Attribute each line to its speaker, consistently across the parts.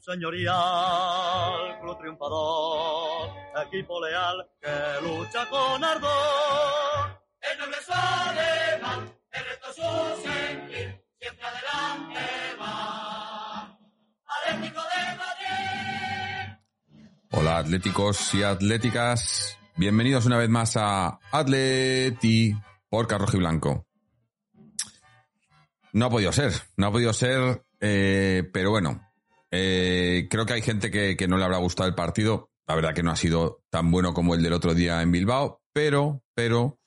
Speaker 1: señorial, club triunfador, equipo leal que lucha con ardor.
Speaker 2: El noble es su ademán, el resto su sentir, siempre adelante va. Atlético de Madrid.
Speaker 3: Hola atléticos y atléticas, bienvenidos una vez más a Atleti por y Blanco. No ha podido ser, no ha podido ser, eh, pero bueno, eh, creo que hay gente que, que no le habrá gustado el partido. La verdad que no ha sido tan bueno como el del otro día en Bilbao, pero, pero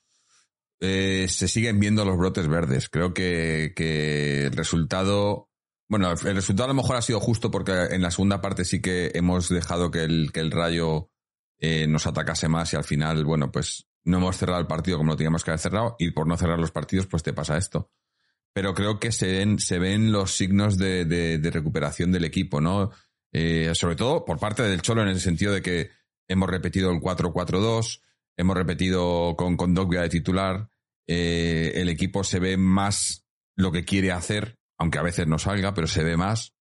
Speaker 3: eh, se siguen viendo los brotes verdes. Creo que, que el resultado, bueno, el resultado a lo mejor ha sido justo porque en la segunda parte sí que hemos dejado que el, que el Rayo eh, nos atacase más y al final, bueno, pues no hemos cerrado el partido como lo teníamos que haber cerrado y por no cerrar los partidos pues te pasa esto. Pero creo que se ven, se ven los signos de, de, recuperación del equipo, ¿no? Eh, sobre todo por parte del Cholo en el sentido de que hemos repetido el 4-4-2, hemos repetido con, con Dogbia de titular, eh, el equipo se ve más lo que quiere hacer, aunque a veces no salga, pero se ve más.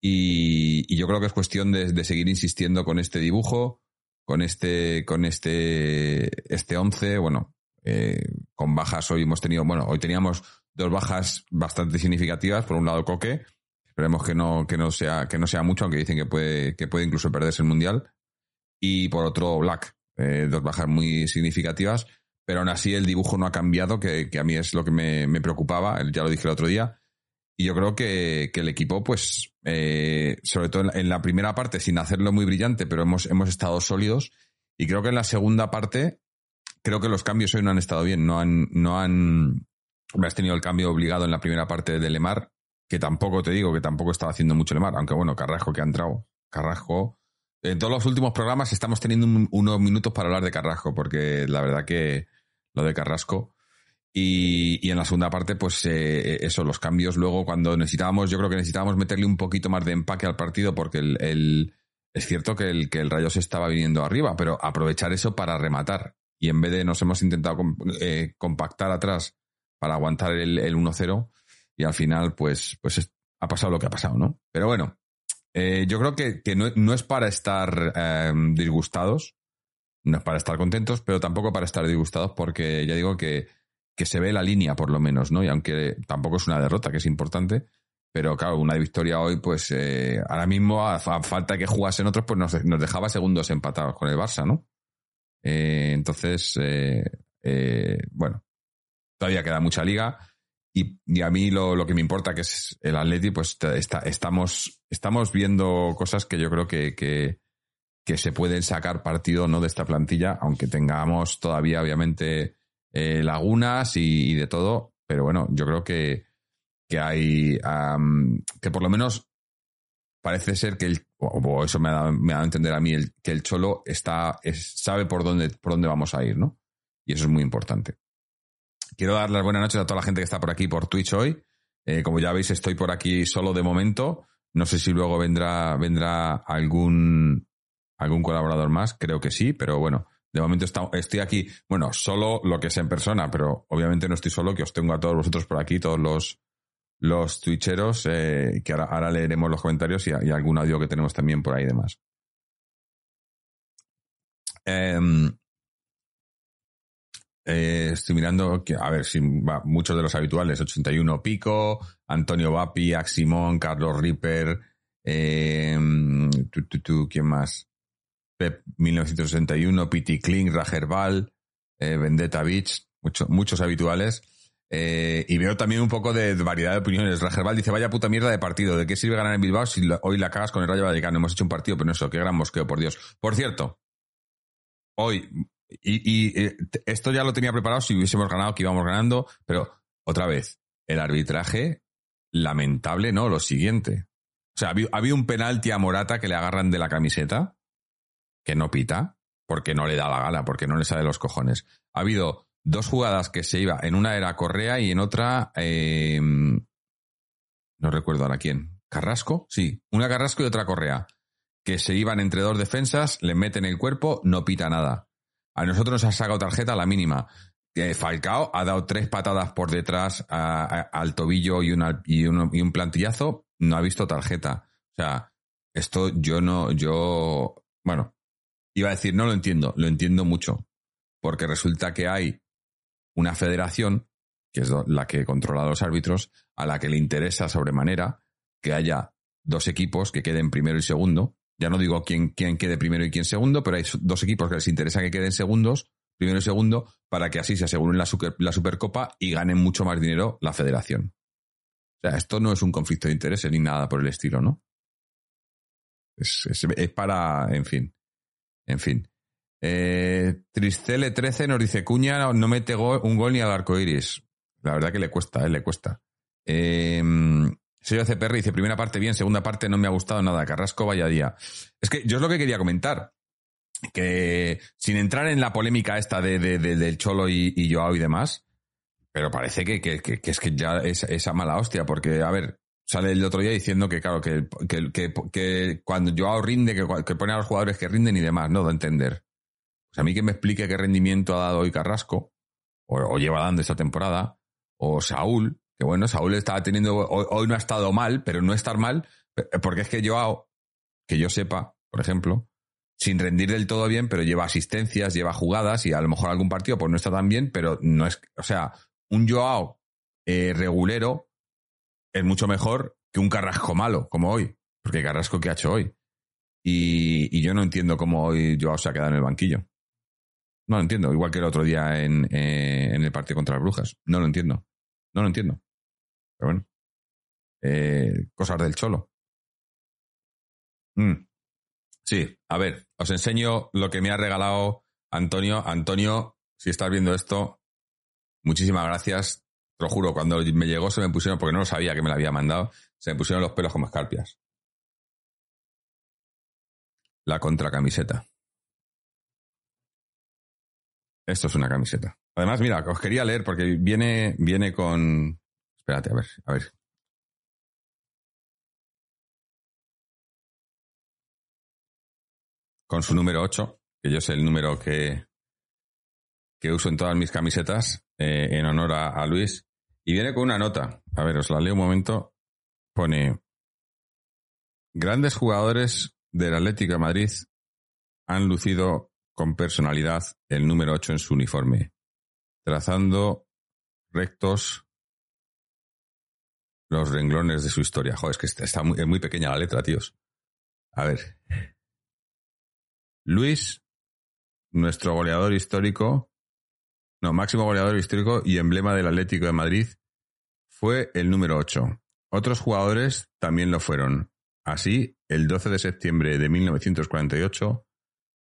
Speaker 3: Y, yo creo que es cuestión de, de, seguir insistiendo con este dibujo, con este, con este, este 11, bueno, eh, con bajas hoy hemos tenido, bueno, hoy teníamos dos bajas bastante significativas, por un lado Coque, esperemos que no, que no sea, que no sea mucho, aunque dicen que puede, que puede incluso perderse el mundial, y por otro Black, eh, dos bajas muy significativas, pero aún así el dibujo no ha cambiado, que, que a mí es lo que me, preocupaba, ya lo dije el otro día, y yo creo que, que el equipo, pues, eh, sobre todo en la, en la, primera parte, sin hacerlo muy brillante, pero hemos, hemos estado sólidos, y creo que en la segunda parte, creo que los cambios hoy no han estado bien, no han, no han, has tenido el cambio obligado en la primera parte de Lemar, que tampoco te digo que tampoco estaba haciendo mucho Lemar, aunque bueno, Carrasco que ha entrado, Carrasco. En todos los últimos programas estamos teniendo un, unos minutos para hablar de Carrasco, porque la verdad que lo de Carrasco. Y, y en la segunda parte, pues eh, eso, los cambios luego cuando necesitábamos, yo creo que necesitábamos meterle un poquito más de empaque al partido, porque el, el es cierto que el, que el Rayo se estaba viniendo arriba, pero aprovechar eso para rematar. Y en vez de nos hemos intentado eh, compactar atrás para aguantar el, el 1-0 y al final pues, pues es, ha pasado lo que ha pasado, ¿no? Pero bueno, eh, yo creo que, que no, no, es para estar eh, disgustados, no es para estar contentos, pero tampoco para estar disgustados porque ya digo que, que se ve la línea por lo menos, ¿no? Y aunque tampoco es una derrota, que es importante, pero claro, una victoria hoy, pues eh, ahora mismo a, a, falta que jugasen otros, pues nos, nos, dejaba segundos empatados con el Barça, ¿no? Eh, entonces, eh, bueno, todavía queda mucha liga. Y, y a mí lo, lo, que me importa, que es el Atleti, pues está, estamos, estamos viendo cosas que yo creo que, que, que, se pueden sacar partido ¿no? de esta plantilla, aunque tengamos todavía, obviamente, eh, lagunas y, de todo. Pero bueno, yo creo que, que hay, um, que por lo menos parece ser que el, o eso me ha, dado, me ha dado a entender a mí, el, que el Cholo está, es, sabe por dónde, por dónde vamos a ir, ¿no? Y eso es muy importante. Quiero dar las buenas noches a toda la gente que está por aquí por Twitch hoy. Eh, como ya veis, estoy por aquí solo de momento. No sé si luego vendrá, vendrá algún, algún colaborador más. Creo que sí, pero bueno, de momento está, estoy aquí, bueno, solo lo que es en persona, pero obviamente no estoy solo, que os tengo a todos vosotros por aquí, todos los, los twitcheros, eh, que ahora, leeremos los comentarios y, algún audio que tenemos también por ahí demás. Em, eh, estoy mirando, a ver, si va, muchos de los habituales, 81 Pico, Antonio Vapi, Aximón, Carlos Ripper, eh, tu, tu, tu, ¿quién más? Pep 1961, Pity Kling, Rajerbal, eh, Vendetta Beach, mucho, muchos habituales. Eh, y veo también un poco de variedad de opiniones. Rajerbal dice, vaya puta mierda de partido, ¿de qué sirve ganar en Bilbao si hoy la cagas con el Rayo Vallecano? Hemos hecho un partido, pero no eso, qué gran mosqueo, por Dios. Por cierto, hoy, y, y, eh, esto ya lo tenía preparado si hubiésemos ganado, que íbamos ganando, pero otra vez, el arbitraje, lamentable, ¿no? Lo siguiente. O sea, había, había un penalti a Morata que le agarran de la camiseta, que no pita, porque no le da la gana, porque no le sale los cojones. Ha habido dos jugadas que se iba, en una era Correa y en otra, eh, no recuerdo ahora quién. ¿Carrasco? Sí, una Carrasco y otra Correa. Que se iban entre dos defensas, le meten el cuerpo, no pita nada. A nosotros nos ha sacado tarjeta la mínima. Falcao ha dado tres patadas por detrás al tobillo y, y, un plantillazo, no ha visto tarjeta. O sea, esto yo no, yo, bueno, iba a decir, no lo entiendo, lo entiendo mucho. Porque resulta que hay una federación, que es la que controla a los árbitros, a la que le interesa sobremanera que haya dos equipos que queden primero y segundo. Ya no digo quién, quién quede primero y quién segundo, pero hay dos equipos que les interesa que queden segundos, primero y segundo, para que así se aseguren la, super- la Supercopa y ganen mucho más dinero la federación. O sea, esto no es un conflicto de intereses ni nada por el estilo, ¿no? Es, para, en fin, en fin. Eh, Tristele 13 nos dice, Cuña no mete un gol ni al arco iris. La verdad que le cuesta, eh, le cuesta. Eh, Sergio CPR dice, primera parte bien, segunda parte no me ha gustado nada. Carrasco, vaya día. Es que yo es lo que quería comentar. Que sin entrar en la polémica esta de, de- de- del Cholo y, y Joao y demás, pero parece que, que- que- es que ya es esa mala hostia, porque, a ver, sale el otro día diciendo que, claro, que, que, cuando Joao rinde, que, pone a los jugadores que rinden y demás, no, de entender. Pues a mí que me explique qué rendimiento ha dado hoy Carrasco, o lleva dando esta temporada, o Saúl, que bueno, Saúl estaba teniendo, hoy, hoy no ha estado mal, pero no estar mal, porque es que Joao, que yo sepa, por ejemplo, sin rendir del todo bien, pero lleva asistencias, lleva jugadas y a lo mejor algún partido pues no está tan bien, pero no es, o sea, un Joao eh, regulero es mucho mejor que un Carrasco malo, como hoy, porque Carrasco que ha hecho hoy. Y, y yo no entiendo cómo hoy Joao se ha quedado en el banquillo. No lo entiendo, igual que el otro día en, eh, en el partido contra las Brujas. No lo entiendo. No lo entiendo. Pero bueno. Eh, cosas del cholo. Mm. Sí, a ver, os enseño lo que me ha regalado Antonio. Antonio, si estás viendo esto, muchísimas gracias. Te lo juro, cuando me llegó se me pusieron, porque no lo sabía que me lo había mandado, se me pusieron los pelos como escarpias. La contracamiseta. Esto es una camiseta. Además, mira, os quería leer porque viene, viene con. Espérate, a ver, a ver. Con su número 8, que yo sé el número que, que uso en todas mis camisetas, eh, en honor a, a Luis. Y viene con una nota. A ver, os la leo un momento. Pone. Grandes jugadores del Atlético de Madrid han lucido con personalidad el número 8 en su uniforme, trazando rectos los renglones de su historia. Joder, es que está- muy, muy pequeña la letra, tíos. A ver. Luis, nuestro goleador histórico, no, máximo goleador histórico y emblema del Atlético de Madrid, fue el número 8. Otros jugadores también lo fueron. Así, el 12 de septiembre de 1948,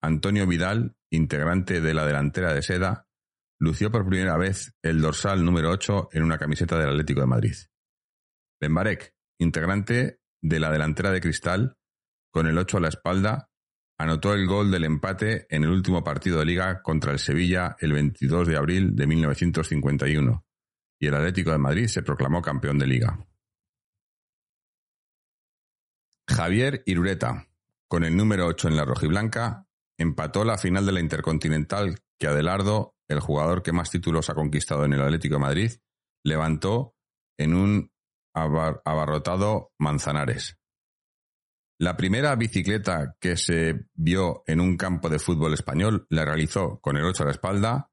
Speaker 3: Antonio Vidal, integrante de la delantera de Seda, lució por primera vez el dorsal número 8 en una camiseta del Atlético de Madrid. Benbarek, integrante de la delantera de Cristal, con el 8 a la espalda, anotó el gol del empate en el último partido de liga contra el Sevilla el 22 de abril de 1951, y el Atlético de Madrid se proclamó campeón de liga. Javier Irureta, con el número 8 en la rojiblanca, empató la final de la Intercontinental que Adelardo, el jugador que más títulos ha conquistado en el Atlético de Madrid, levantó en un abarrotado Manzanares. La primera bicicleta que se vio en un campo de fútbol español la realizó con el 8 a la espalda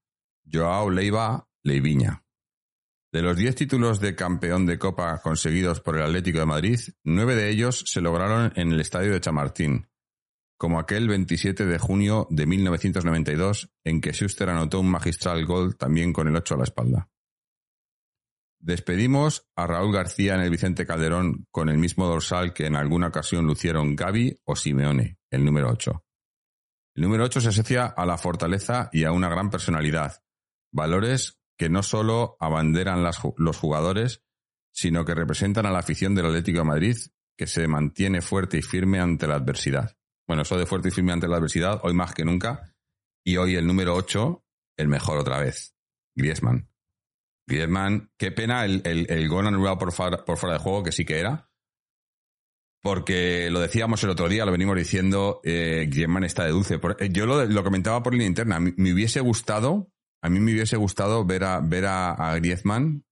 Speaker 3: Joao Leiva Leiviña. De los 10 títulos de campeón de Copa conseguidos por el Atlético de Madrid, nueve de ellos se lograron en el estadio de Chamartín, como aquel 27 de junio de 1992 en que Schuster anotó un magistral gol también con el 8 a la espalda. Despedimos a Raúl García en el Vicente Calderón con el mismo dorsal que en alguna ocasión lucieron Gaby o Simeone, el número 8. El número 8 se asocia a la fortaleza y a una gran personalidad, valores que no solo abanderan los jugadores, sino que representan a la afición del Atlético de Madrid, que se mantiene fuerte y firme ante la adversidad. Bueno, eso de fuerte y firme ante la adversidad, hoy más que nunca, y hoy el número 8, el mejor otra vez, Griezmann. Griezmann, qué pena el, el- el gol anulado por fuera, por fuera de juego, que sí que era. Porque lo decíamos el otro día, lo venimos diciendo, eh, Griezmann está de dulce. Eh, yo lo, lo comentaba por línea interna. Me, hubiese gustado, a mí me hubiese gustado ver a, ver a, Griezmann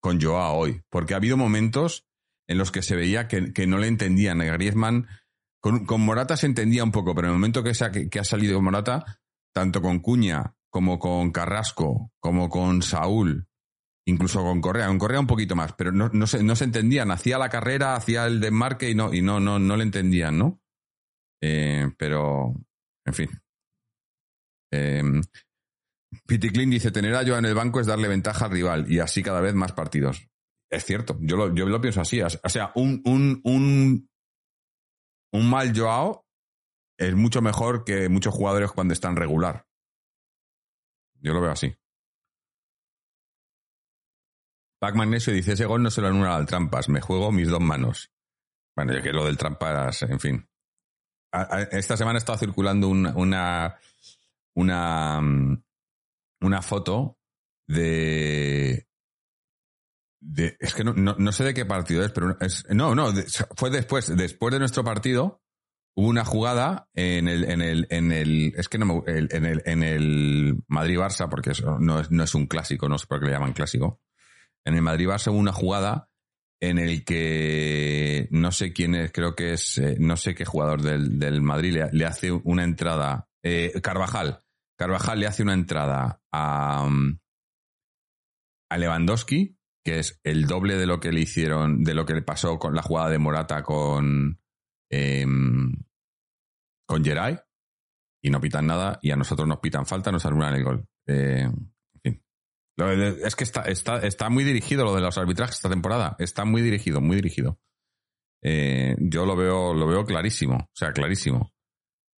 Speaker 3: con Joao hoy. Porque ha habido momentos en los que se veía que, que no le entendían. A Griezmann, con, con Morata se entendía un poco, pero en el momento que, se ha- que ha salido Morata, tanto con Cuña como con Carrasco, como con Saúl, incluso con Correa, con Correa un poquito más, pero no, se, no se entendían. Hacía la carrera, hacía el desmarque y no, y no, no, no le entendían, ¿no? Eh, pero, en fin. Eh, Piticlin dice, tener a Joao en el banco es darle ventaja al rival y así cada vez más partidos. Es cierto, yo lo, yo lo pienso así. O sea, un, un, un, un mal Joao es mucho mejor que muchos jugadores cuando están regular. Yo lo veo así. Pac Magnesio dice, ese gol no se lo anula al Trampas, me juego mis dos manos. Bueno, ya que lo del Trampas, en fin. Esta semana estado circulando un- una, una, mm, una foto de, de es que no, no, no sé de qué partido es, pero es, no, no, fue después, después de nuestro partido, hubo una jugada en el, en el, en el, es que no me, en el, en el Madrid-Barça, porque eso no es, no es un clásico, no sé por qué le llaman clásico. En el Madrid-Barça hubo una jugada en el que no sé quién es, creo que es, eh, no sé qué jugador del, del Madrid le, hace una entrada, eh, Carvajal, Carvajal le hace una entrada a, um, a Lewandowski, que es el doble de lo que le hicieron, de lo que le pasó con la jugada de Morata con, em, con Geray, y no pitan nada, y a nosotros nos pitan falta, nos anulan el gol. Eh, en fin. Es que está, está, está muy dirigido lo de los arbitrajes esta temporada. Está muy dirigido, muy dirigido. Eh, yo lo veo, lo veo clarísimo. O sea, clarísimo.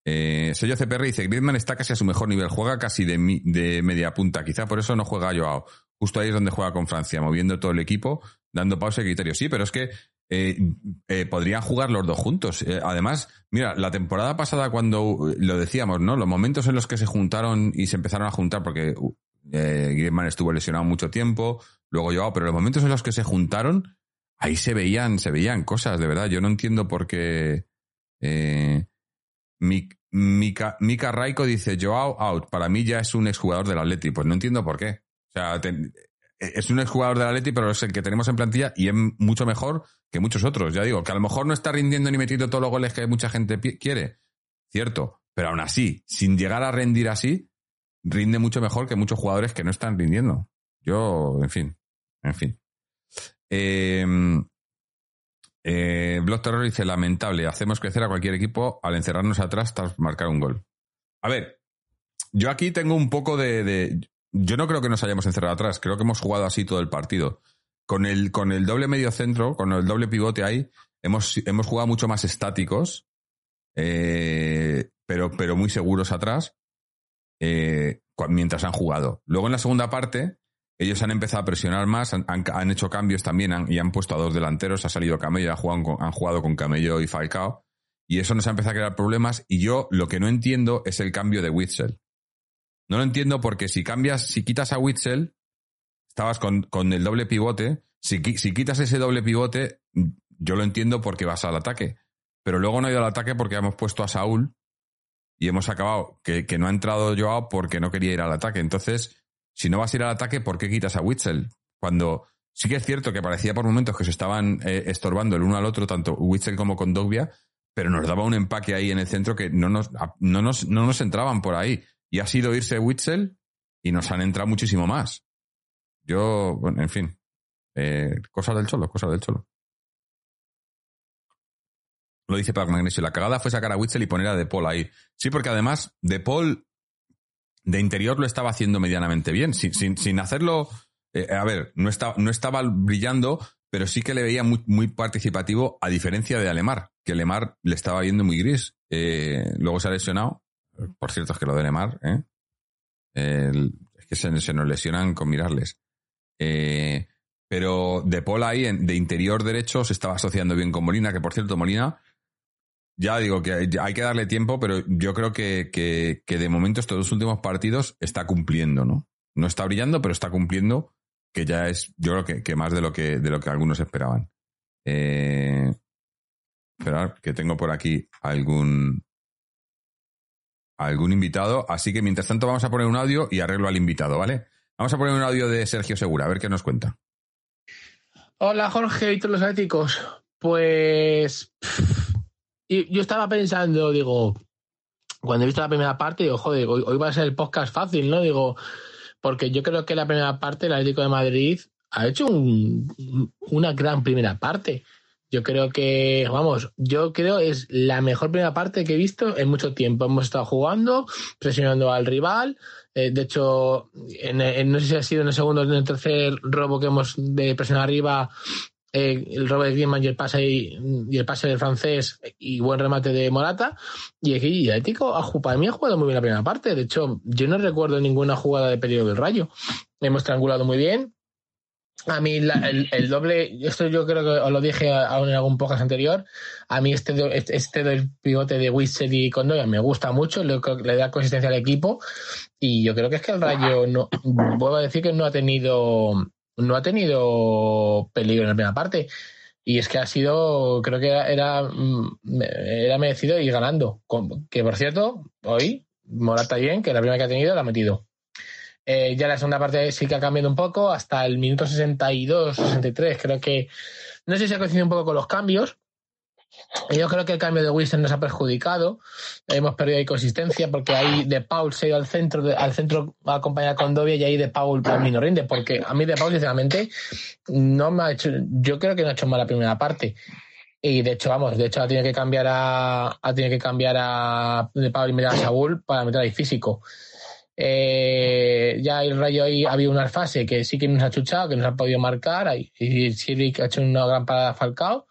Speaker 3: Eh, Sello CPR dice, Griezmann está casi a su mejor nivel, juega casi de, de media punta, quizá por eso no juega Joao. Justo ahí es donde juega con Francia, moviendo todo el equipo, dando pausa y criterio. Sí, pero es que eh, eh, podrían jugar los dos juntos. Eh, además, mira, la temporada pasada cuando lo decíamos, ¿no? Los momentos en los que se juntaron y se empezaron a juntar, porque eh, Griezmann estuvo lesionado mucho tiempo, luego Joao, pero los momentos en los que se juntaron, ahí se veían, se veían cosas, de verdad. Yo no entiendo por qué. Eh, Mi- Mika, Mika Raiko dice Joao out. Para mí ya es un exjugador del Atleti. Pues no entiendo por qué. O sea, te- es un exjugador del Atleti, pero es el que tenemos en plantilla y es mucho mejor que muchos otros. Ya digo, que a lo mejor no está rindiendo ni metiendo todos los goles que mucha gente quiere. Cierto. Pero aún así, sin llegar a rendir así, rinde mucho mejor que muchos jugadores que no están rindiendo. Yo, en fin. En fin. Eh, eh, Block Terror dice, lamentable, hacemos crecer a cualquier equipo al encerrarnos atrás tras marcar un gol. A ver, yo aquí tengo un poco de- Yo no creo que nos hayamos encerrado atrás, creo que hemos jugado así todo el partido. Con el, con el doble medio centro, con el doble pivote ahí, hemos, hemos jugado mucho más estáticos, eh, pero, pero muy seguros atrás, eh, mientras han jugado. Luego en la segunda parte, ellos han empezado a presionar más, han, han- hecho cambios también y han puesto a dos delanteros, ha salido Camello, han jugado, con, han jugado con Camello y Falcao, y eso nos ha empezado a crear problemas, y yo lo que no entiendo es el cambio de Witzel. No lo entiendo porque si cambias, si quitas a Witzel, estabas con, con el doble pivote, si, si quitas ese doble pivote, yo lo entiendo porque vas al ataque, pero luego no ha ido al ataque porque hemos puesto a Saúl y hemos acabado que, que no ha entrado Joao porque no quería ir al ataque. Entonces, si no vas a ir al ataque, ¿por qué quitas a Witzel? Cuando Sí que es cierto que parecía por momentos que se estaban eh, estorbando el uno al otro, tanto Witzel como Kondogbia, pero nos daba un empaque ahí en el centro que no nos, no nos, no nos entraban por ahí. Y ha sido irse Witzel y nos han entrado muchísimo más. Yo, en fin. Eh, cosas del cholo, cosas del cholo. Lo dice Paco Magnesio. La cagada fue sacar a Witzel y poner a De Paul ahí. Sí, porque además De Paul de interior lo estaba haciendo medianamente bien, sin, hacerlo. eh, a ver, no, estaba no estaba brillando, pero sí que le veía muy, muy participativo, a diferencia de Alemar, que Alemar le estaba viendo muy gris. Eh, luego se ha lesionado. Por cierto, es que lo de Alemar, ¿eh? Es que se, nos lesionan con mirarles. Eh, pero De Paul ahí, de interior derecho, se estaba asociando bien con Molina, que por cierto, Molina, ya digo que hay, que darle tiempo, pero yo creo que, que, de momento estos dos últimos partidos está cumpliendo, ¿no? No está brillando, pero está cumpliendo, que ya es, yo creo que, que más de lo que, de lo que algunos esperaban. Eh, esperar, que tengo por aquí algún, algún invitado, así que mientras tanto vamos a poner un audio y arreglo al invitado, ¿vale? Vamos a poner un audio de Sergio Segura, a ver qué nos cuenta.
Speaker 4: Hola Jorge y todos los atléticos. Pues y yo estaba pensando, digo, cuando he visto la primera parte, digo, joder, hoy, hoy va a ser el podcast fácil, ¿no? Digo, porque yo creo que la primera parte, el Atlético de Madrid ha hecho un- una gran primera parte. Yo creo que, vamos, yo creo es la mejor primera parte que he visto en mucho tiempo. Hemos estado jugando, presionando al rival. Eh, de hecho, en, en- no sé si ha sido en el segundo o en el tercer robo que hemos de presión arriba, eh, el robo de Griezmann y el pase y, y el pase del francés y buen remate de Morata. Y aquí el ha ju- para mí ha jugado muy bien la primera parte. De hecho, yo no recuerdo ninguna jugada de peligro del Rayo. Hemos triangulado muy bien. A mí la- el, el doble, esto yo creo que os lo dije aún en algún podcast anterior, a mí este, este, del pivote de Witzel y Condoya me gusta mucho, le, le da consistencia al equipo y yo creo que es que el Rayo, no, vuelvo a decir que no ha tenido no ha tenido peligro en la primera parte y es que ha sido, creo que era, era, era merecido ir ganando, que por cierto, hoy Morata bien, que la primera que ha tenido la ha metido. Eh, ya la segunda parte sí que ha cambiado un poco, hasta el minuto 62, 63, creo que, no sé si ha coincidido un poco con los cambios. Yo creo que el cambio de Wilson nos ha perjudicado, hemos perdido ahí consistencia porque ahí De Paul se ha ido al centro, de- al centro a acompañar con Dobia y ahí De Paul mí no rinde, porque a mí De Paul sinceramente no me ha hecho, yo creo que no ha hecho mal la primera parte. Y de hecho, vamos, de hecho ha tenido que cambiar a, ha que cambiar a De Paul y meter a Saúl para meter ahí físico. Eh, ya el Rayo ahí había una fase que sí que nos ha chuchado, que nos ha podido marcar. Y Siri ha hecho una gran parada Falcao.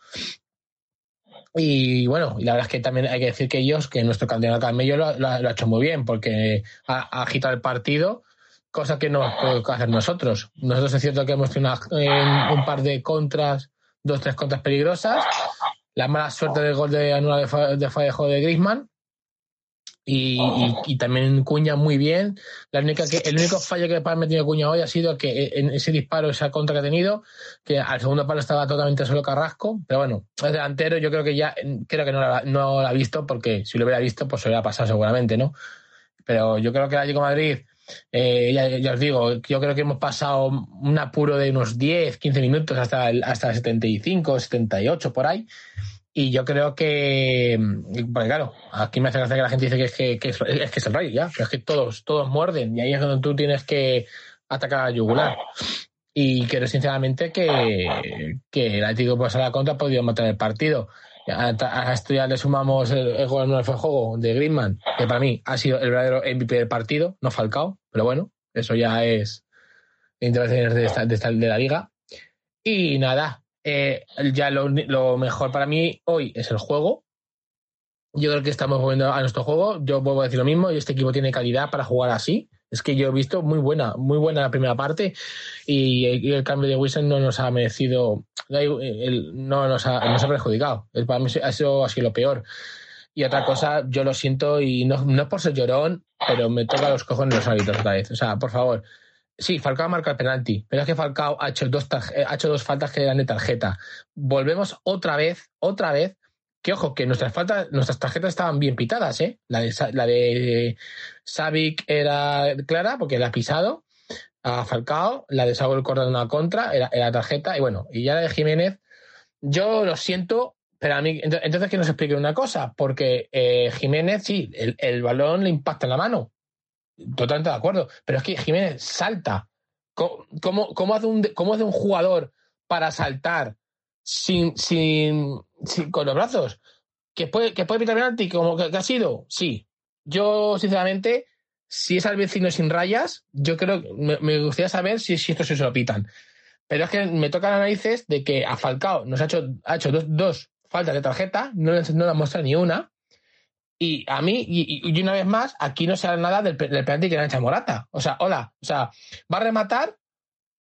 Speaker 4: Y bueno, y la verdad es que también hay que decir que ellos, que nuestro candidato Camello lo, lo ha hecho muy bien, porque ha, agitado el partido, cosa que no podemos hacer nosotros. Nosotros es cierto que hemos tenido un par de contras, dos, tres contras peligrosas. La mala suerte del gol de anula de, fa- de Fallejo de Griezmann. Y, y- y también Cuña muy bien. La única que, el único fallo que ha metido Cuña hoy ha sido que en ese disparo, esa contra que ha tenido, que al segundo palo estaba totalmente solo Carrasco, pero bueno, el delantero yo creo que ya, creo que no lo, ha- no lo ha visto, porque si lo hubiera visto, pues se hubiera pasado seguramente, ¿no? Pero yo creo que el Atlético de Madrid, eh, ya, ya os digo, yo creo que hemos pasado un apuro de unos 10, 15 minutos hasta el, hasta el 75, 78, por ahí. Y yo creo que, porque claro, aquí me hace gracia que la gente dice que es que, que es, es que es el rayo, ya, pero es que todos, todos muerden, y ahí es donde tú tienes que atacar a la yugular. Y creo sinceramente que, que el Atlético pues a la contra ha podido matar el partido. A, a esto ya le sumamos el, el gol no fue juego de Griezmann, que para mí ha sido el verdadero MVP del partido, no Falcao, pero bueno, eso ya es intervenciones de, esta, de, esta- de la liga. Y nada, eh, ya lo, mejor para mí hoy es el juego. Yo creo que estamos volviendo a nuestro juego. Yo vuelvo a decir lo mismo. Y este equipo tiene calidad para jugar así. Es que yo he visto muy buena, muy buena la primera parte. Y, el cambio de Wilson no nos ha merecido, no nos ha, nos ha perjudicado. Para mí ha sido lo peor. Y otra cosa, yo lo siento y no, no es por ser llorón, pero me toca los cojones los hábitos otra vez. O sea, por favor. Sí, Falcao marca el penalti, pero es que Falcao ha hecho dos, tarje- ha hecho dos faltas que eran de tarjeta. Volvemos otra vez, otra vez, que ojo, que nuestras faltas, nuestras tarjetas estaban bien pitadas, ¿eh? La de, la de Savic era clara porque la ha pisado. a Falcao, la de Saúl en una contra, era, era tarjeta, y bueno, y ya la de Jiménez, yo lo siento, pero a mí, ento- entonces que nos explique una cosa, porque eh, Jiménez, sí, el, el balón le impacta en la mano, totalmente de acuerdo, pero es que Jiménez salta. ¿Cómo, cómo, hace, un, cómo hace un jugador para saltar sin, sin, con los brazos? ¿Que puede, que puede evitar penalti como que, ha sido? Sí. Yo, sinceramente, si es al vecino sin rayas, yo creo me, gustaría saber si, si esto se lo pitan. Pero es que me tocan las narices de que a Falcao nos ha hecho, ha hecho dos, dos faltas de tarjeta, no no le han mostrado ni una. Y a mí, y, una vez más, aquí no se habla nada del, del penalti que le han hecho a Morata. O sea, hola, o sea, va a rematar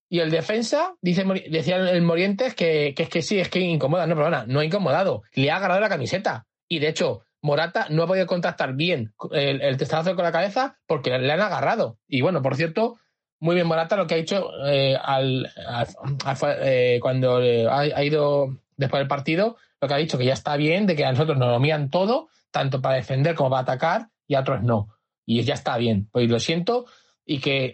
Speaker 4: y el defensa, dice, decía el Morientes que, que es que sí, es que incomoda. No, perdona, no ha incomodado. Le ha agarrado la camiseta. Y de hecho, Morata no ha podido contactar bien el, el testazo con la cabeza porque le han agarrado. Y bueno, por cierto, muy bien Morata lo que ha hecho eh, al, al- eh, cuando ha, ha ido después del partido, lo que ha dicho que ya está bien, de que a nosotros nos lo mían todo, tanto para defender como para atacar, y a otros no. Y ya está bien. Pues lo siento, y que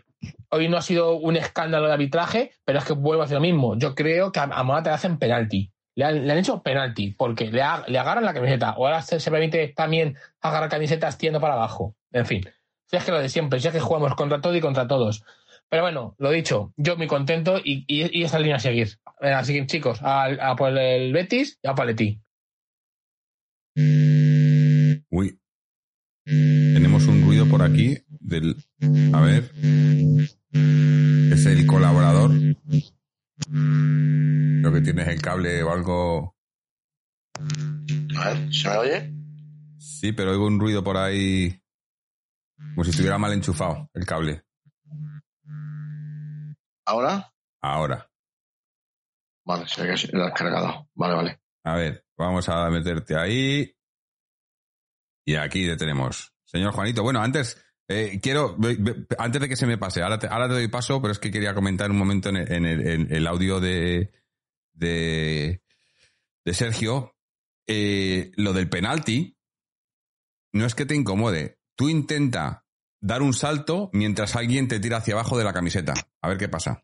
Speaker 4: hoy no ha sido un escándalo de arbitraje, pero es que vuelvo a hacer lo mismo. Yo creo que a, Morata le hacen penalti. Le han, le han hecho penalti, porque le, agarran la camiseta. O ahora se, permite también agarrar camisetas tiendo para abajo. En fin. Si es que lo de siempre, si es que jugamos contra todo y contra todos. Pero bueno, lo dicho, yo muy contento y, y, esa línea a seguir. Así que chicos, a, a por el Betis y a Paletti.
Speaker 3: Uy. Tenemos un ruido por aquí del. A ver. Es el colaborador. Creo que tienes el cable o algo.
Speaker 5: A ver, ¿se me oye?
Speaker 3: Sí, pero oigo un ruido por ahí. Como si estuviera mal enchufado el cable.
Speaker 5: ¿Ahora?
Speaker 3: Ahora.
Speaker 5: Vale, se ve que lo has cargado. Vale, vale.
Speaker 3: A ver, vamos a meterte ahí. Y aquí le tenemos. Señor Juanito, bueno, antes, eh, quiero, antes de que se me pase, ahora te, te doy paso, pero es que quería comentar un momento en el, audio de, de, Sergio, eh, lo del penalti, no es que te incomode, tú intenta dar un salto mientras alguien te tira hacia abajo de la camiseta, a ver qué pasa.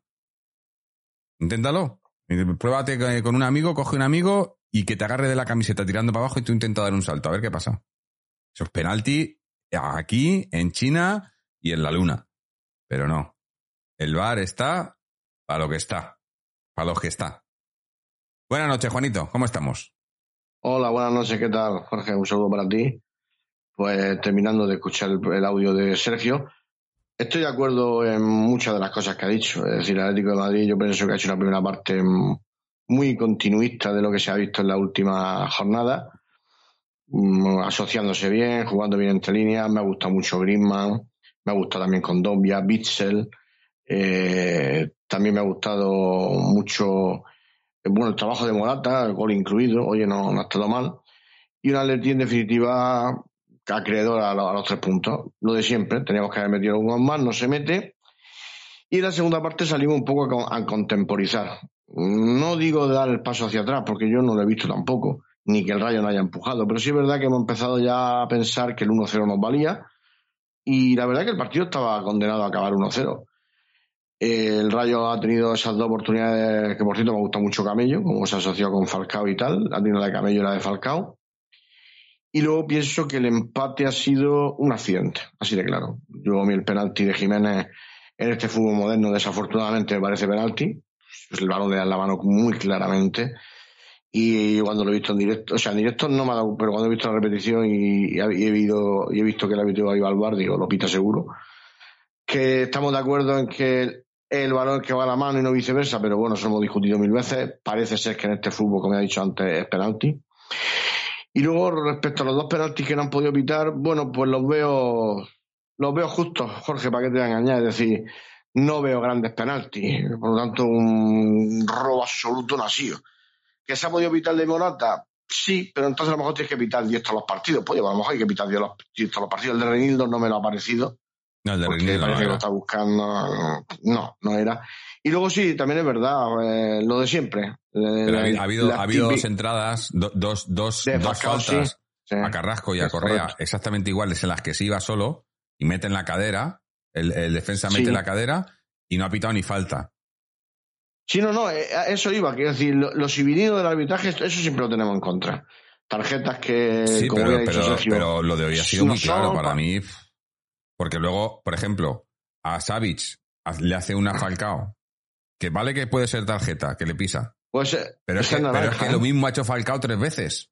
Speaker 3: Inténtalo. Pruébate con- con un amigo, coge un amigo y que te agarre de la camiseta tirando para abajo y tú intenta dar un salto, a ver qué pasa. Eso es penalti aquí, en China y en la Luna. Pero no. El bar está para lo que está. Para los que está. Buenas noches, Juanito. ¿Cómo estamos?
Speaker 5: Hola, buenas noches, ¿qué tal? Jorge, un saludo para ti. Pues terminando de escuchar el, audio de Sergio, estoy de acuerdo en muchas de las cosas que ha dicho. Es decir, el Atlético de Madrid yo pienso que ha hecho una primera parte muy continuista de lo que se ha visto en la última jornada, Mm, asociándose bien, jugando bien entre líneas. Me ha gustado mucho Griezmann, me ha gustado también con Dombia, Bitzel. Eh, también me ha gustado mucho bueno, el trabajo de Morata, el gol incluido, oye, no, no ha estado mal. Y un Atleti en definitiva acreedor a, lo- a los tres puntos. Lo de siempre, teníamos que haber metido un gol más, no se mete. Y en la segunda parte salimos un poco a contemporizar. No digo dar el paso hacia atrás, porque yo no lo he visto tampoco, ni que el Rayo no haya empujado, pero sí es verdad que hemos empezado ya a pensar que el 1-0 nos valía. Y la verdad que el partido estaba condenado a acabar 1-0. El Rayo ha tenido esas dos oportunidades que, por cierto, me gusta mucho Camello, como se asoció con Falcao y tal. Ha tenido la de Camello y la de Falcao. Y luego pienso que el empate ha sido un accidente, así de claro. Yo a mí el penalti de Jiménez en este fútbol moderno, desafortunadamente, me parece penalti. El balón le da en la mano muy claramente. Y cuando lo he visto en directo, o sea, en directo no me ha dado, pero cuando he visto la repetición y, y he, y he visto, y he visto que el árbitro iba al bar, digo, lo pita seguro. Que estamos de acuerdo en que el balón que va a la mano y no viceversa, pero bueno, eso hemos discutido mil veces. Parece ser que en este fútbol, como he dicho antes, es penalti. Y luego, respecto a los dos penaltis que no han podido pitar, bueno, pues los veo, los veo justos, Jorge, para que te voy a engañar. Es decir, no veo grandes penaltis. Por lo tanto, un robo absoluto sido. ¿Que se ha podido pitar de Morata? Sí, pero entonces a lo mejor tienes que pitar 10 todos los partidos. Pues a lo mejor hay que pitar 10 los- 10 todos los partidos. El de Renildo no me lo ha parecido
Speaker 3: No, el de
Speaker 5: porque
Speaker 3: Renier no
Speaker 5: parece que lo está buscando. No, no era. Y luego sí, también es verdad, eh, lo de siempre.
Speaker 3: Pero ha habido, ha habido, ha habido dos entradas, do- dos, dos, dos
Speaker 5: Falcao,
Speaker 3: faltas
Speaker 5: Sí.
Speaker 3: a Carrasco y a Correa
Speaker 5: correcto.
Speaker 3: exactamente iguales en las que se iba solo y meten la cadera, el, el defensa
Speaker 5: Sí.
Speaker 3: mete la cadera y no ha pitado ni falta.
Speaker 5: Sí, no, no, eh, eso iba. Quiero decir, lo- los civilinos del arbitraje, eso siempre lo tenemos en contra. Tarjetas que,
Speaker 3: Sí,
Speaker 5: como
Speaker 3: pero,
Speaker 5: había dicho
Speaker 3: pero,
Speaker 5: Sergio,
Speaker 3: pero lo de hoy ha sido
Speaker 5: no
Speaker 3: muy claro
Speaker 5: son
Speaker 3: para
Speaker 5: pa-
Speaker 3: mí. Porque luego, por ejemplo, a Savic le hace una Falcao, que vale que puede ser tarjeta, que le pisa.
Speaker 5: Pues, eh,
Speaker 3: Pero es, que, pero
Speaker 5: naranja,
Speaker 3: es que
Speaker 5: ¿eh?
Speaker 3: lo mismo ha hecho Falcao tres veces.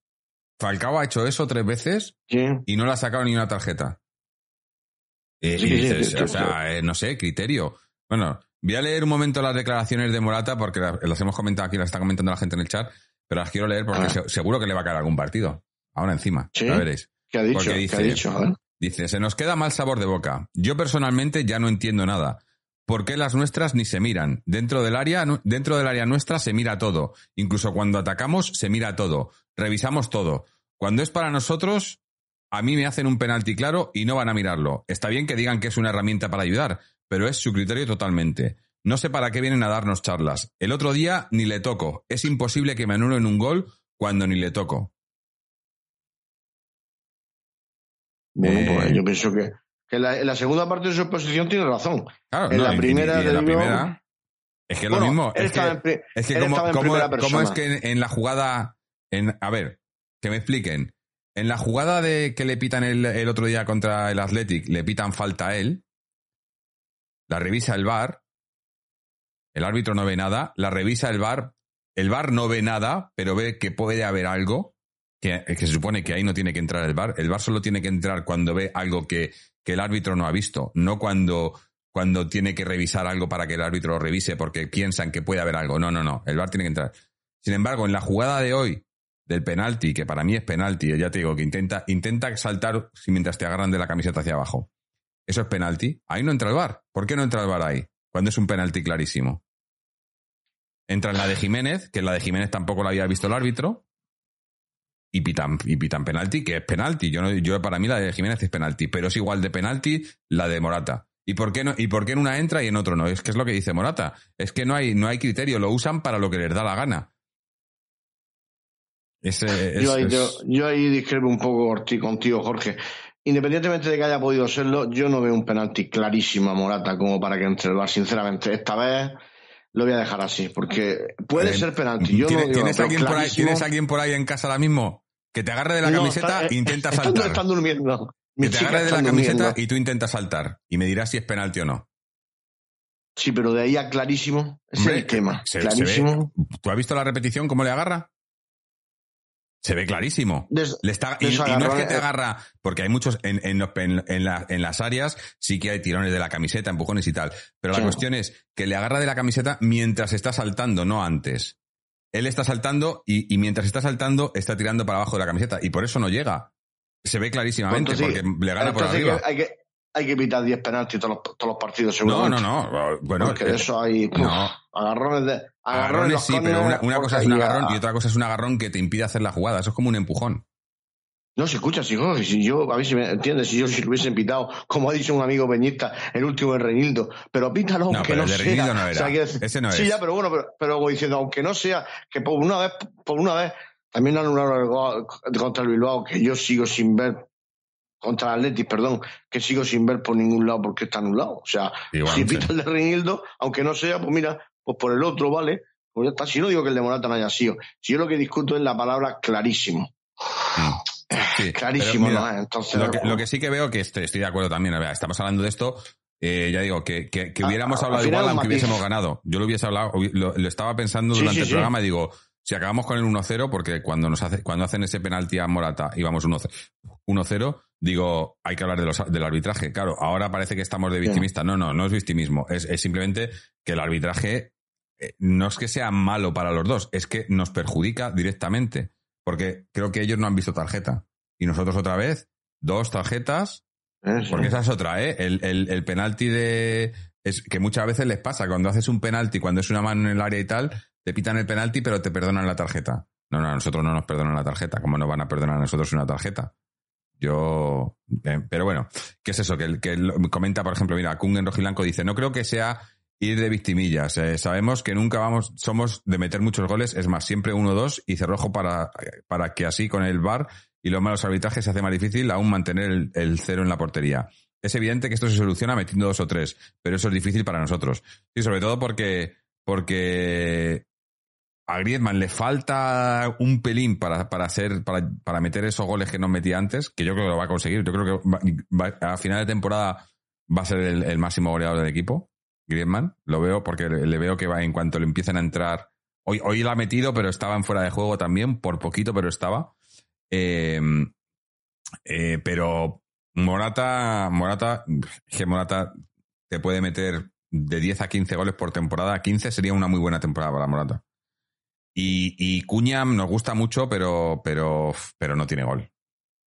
Speaker 3: Falcao ha hecho eso tres veces
Speaker 5: Sí.
Speaker 3: y no le ha sacado ni una tarjeta. Eh,
Speaker 5: Sí,
Speaker 3: y dices,
Speaker 5: sí, sí,
Speaker 3: o sea, eh, no sé, criterio. Bueno, voy a leer un momento las declaraciones de Morata porque las, hemos comentado aquí, las está comentando la gente en el chat, pero las quiero leer porque
Speaker 5: Ah.
Speaker 3: se- seguro que le va a caer algún partido. Ahora encima, ya veréis.
Speaker 5: ¿Qué ha dicho?
Speaker 3: Porque
Speaker 5: ¿Qué
Speaker 3: dice-
Speaker 5: ha dicho? A ver.
Speaker 3: Dice, se nos queda mal sabor de boca. Yo personalmente ya no entiendo nada. ¿Por qué las nuestras ni se miran? Dentro del área, dentro del área nuestra se mira todo. Incluso cuando atacamos se mira todo. Revisamos todo. Cuando es para nosotros, a mí me hacen un penalti claro y no van a mirarlo. Está bien que digan que es una herramienta para ayudar, pero es su criterio totalmente. No sé para qué vienen a darnos charlas. El otro día ni le toco. Es imposible que me anulen un gol cuando ni le toco.
Speaker 5: Bueno,
Speaker 3: Eh,
Speaker 5: pues yo pienso que, que la- segunda parte de su exposición tiene razón.
Speaker 3: Claro,
Speaker 5: En
Speaker 3: no,
Speaker 5: la primera,
Speaker 3: la primera, es que es
Speaker 5: Bueno,
Speaker 3: lo mismo. Es que, es que como, es que en, la jugada, a ver, que me expliquen. En la jugada de que le pitan el, otro día contra el Athletic, le pitan falta a él, la revisa el VAR, el árbitro no ve nada, la revisa el VAR, el VAR no ve nada, pero ve que puede haber algo, que, que se supone que ahí no tiene que entrar el VAR. El VAR solo tiene que entrar cuando ve algo que, que el árbitro no ha visto, no cuando, cuando tiene que revisar algo para que el árbitro lo revise porque piensan que puede haber algo. No, no, no, el VAR tiene que entrar. Sin embargo, en la jugada de hoy del penalti, que para mí es penalti, ya te digo que intenta, intenta saltar mientras te agarran de la camiseta hacia abajo. Eso es penalti. Ahí no entra el VAR. ¿Por qué no entra el VAR ahí? Cuando es un penalti clarísimo. Entra en la de Jiménez, que en la de Jiménez tampoco la había visto el árbitro. Y pitan, y pitan penalti, que es penalti. Yo, no, yo para mí la de Jiménez es penalti, pero es igual de penalti la de Morata. ¿Y por qué no, y por qué en una entra y en otro no? Es que es lo que dice Morata. Es que no hay, no hay criterio, lo usan para lo que les da la gana. Ese,
Speaker 5: yo, ahí, yo, yo ahí discrepo un poco contigo, Jorge. Independientemente de que haya podido serlo, yo no veo un penalti clarísimo a Morata como para que entre el VAR. Sinceramente, esta vez lo voy a dejar así, porque puede
Speaker 3: Eh,
Speaker 5: ser penalti. Yo
Speaker 3: ¿Tiene-
Speaker 5: no digo,
Speaker 3: ¿tienes, alguien por ahí,
Speaker 5: clarísimo-
Speaker 3: ¿Tienes alguien por ahí en casa ahora mismo que te agarre de la
Speaker 5: No,
Speaker 3: camiseta
Speaker 5: está-
Speaker 3: e intenta
Speaker 5: están-
Speaker 3: saltar?
Speaker 5: Están durmiendo.
Speaker 3: que te agarre de la camiseta
Speaker 5: durmiendo.
Speaker 3: y tú intentas saltar. Y me dirás si es penalti o no.
Speaker 5: Sí, pero de ahí a clarísimo, ese
Speaker 3: Hombre,
Speaker 5: es el tema.
Speaker 3: se-
Speaker 5: clarísimo.
Speaker 3: ¿Tú has visto la repetición cómo le agarra? Se ve clarísimo.
Speaker 5: Des-
Speaker 3: Le está, y, y no es que te agarra, porque hay muchos en, en, los- en- en la- en las áreas, sí que hay tirones de la camiseta, empujones y tal. Pero la cuestión es que le agarra de la camiseta mientras está saltando, no antes. Él está saltando y, y mientras está saltando está tirando para abajo de la camiseta y por eso no llega. Se ve clarísimamente
Speaker 5: Entonces,
Speaker 3: porque le gana por arriba.
Speaker 5: Hay que, hay que pitar 10 penaltis todos los, todos los partidos,
Speaker 3: No,
Speaker 5: seguramente.
Speaker 3: no, no. Bueno,
Speaker 5: Porque
Speaker 3: eh,
Speaker 5: eso hay uf,
Speaker 3: no.
Speaker 5: agarrones de. Agarrones,
Speaker 3: agarrones sí, pero una, cosa es un agarrón
Speaker 5: a-
Speaker 3: y otra cosa es un agarrón que te impide hacer la jugada. Eso es como un empujón.
Speaker 5: No se escucha, si, Jorge, si yo, a ver si me entiendes, si yo si lo hubiesen pitado, como ha dicho un amigo peñista, el último de Reinildo, pero pítalo
Speaker 3: No,
Speaker 5: aunque
Speaker 3: pero
Speaker 5: no
Speaker 3: el de
Speaker 5: sea.
Speaker 3: No
Speaker 5: O
Speaker 3: era.
Speaker 5: sea,
Speaker 3: Ese no
Speaker 5: sí,
Speaker 3: es.
Speaker 5: ya, pero bueno, pero, pero como diciendo, aunque no sea, que por una vez, por una vez, también anularon el gol contra el Bilbao, que yo sigo sin ver, contra el Atleti, perdón, que sigo sin ver por ningún lado porque está anulado. O sea,
Speaker 3: Igual,
Speaker 5: si
Speaker 3: sí.
Speaker 5: pita el de Reinildo, aunque no sea, pues mira, pues por el otro, ¿vale? Pues ya está. Si no digo que el de Morata no haya sido, si yo lo que discuto es la palabra clarísimo.
Speaker 3: Sí,
Speaker 5: Clarísimo,
Speaker 3: pero mira,
Speaker 5: ¿no? Entonces,
Speaker 3: Lo que, lo que sí que veo que estoy, estoy de acuerdo también, a ver, estamos hablando de esto, eh, ya digo, que, que, hubiéramos
Speaker 5: a-
Speaker 3: hablado igual
Speaker 5: un
Speaker 3: aunque
Speaker 5: matiz.
Speaker 3: hubiésemos ganado. Yo lo hubiese hablado, lo, lo estaba pensando
Speaker 5: Sí,
Speaker 3: durante
Speaker 5: sí,
Speaker 3: el
Speaker 5: sí.
Speaker 3: programa y digo, si acabamos con el 1-0, porque cuando nos hace, cuando hacen ese penalti a Morata y vamos 1-0, 1-0, digo, hay que hablar de los, del arbitraje. Claro, ahora parece que estamos de victimista. No, no, no es victimismo. Es, es simplemente que el arbitraje eh, no es que sea malo para los dos, es que nos perjudica directamente. Porque creo que ellos no han visto tarjeta. Y nosotros otra vez, dos tarjetas, porque esa es otra, ¿eh? El, el, el penalti de... Es que muchas veces les pasa, cuando haces un penalti, cuando es una mano en el área y tal, te pitan el penalti pero te perdonan la tarjeta. No, no, a nosotros no nos perdonan la tarjeta. ¿Cómo nos van a perdonar a nosotros una tarjeta? Yo... eh, pero bueno, ¿qué es eso? Que, que comenta, por ejemplo, mira, Kung en Rojilanco dice, no creo que sea ir de victimillas. Eh, sabemos que nunca vamos, somos de meter muchos goles, es más, siempre uno dos y cerrojo para, para que así con el VAR y los malos arbitrajes se hace más difícil aún mantener el, el cero en la portería. es evidente que esto se soluciona metiendo dos o tres, pero eso es difícil para nosotros. Y sobre todo porque, porque a Griezmann le falta un pelín para, para, hacer, para, para meter esos goles que no metía antes, que yo creo que lo va a conseguir. Yo creo que va- a final de temporada va a ser el, máximo goleador del equipo, Griezmann. Lo veo porque le, veo que va en cuanto le empiecen a entrar. Hoy, hoy la ha metido, pero estaba en fuera de juego también, por poquito, pero estaba. Eh, eh, pero Morata, Morata, que Morata te puede meter de 10 a 15 goles por temporada. 15 sería una muy buena temporada para Morata. Y, y Cuña nos gusta mucho, pero, pero, pero no tiene gol.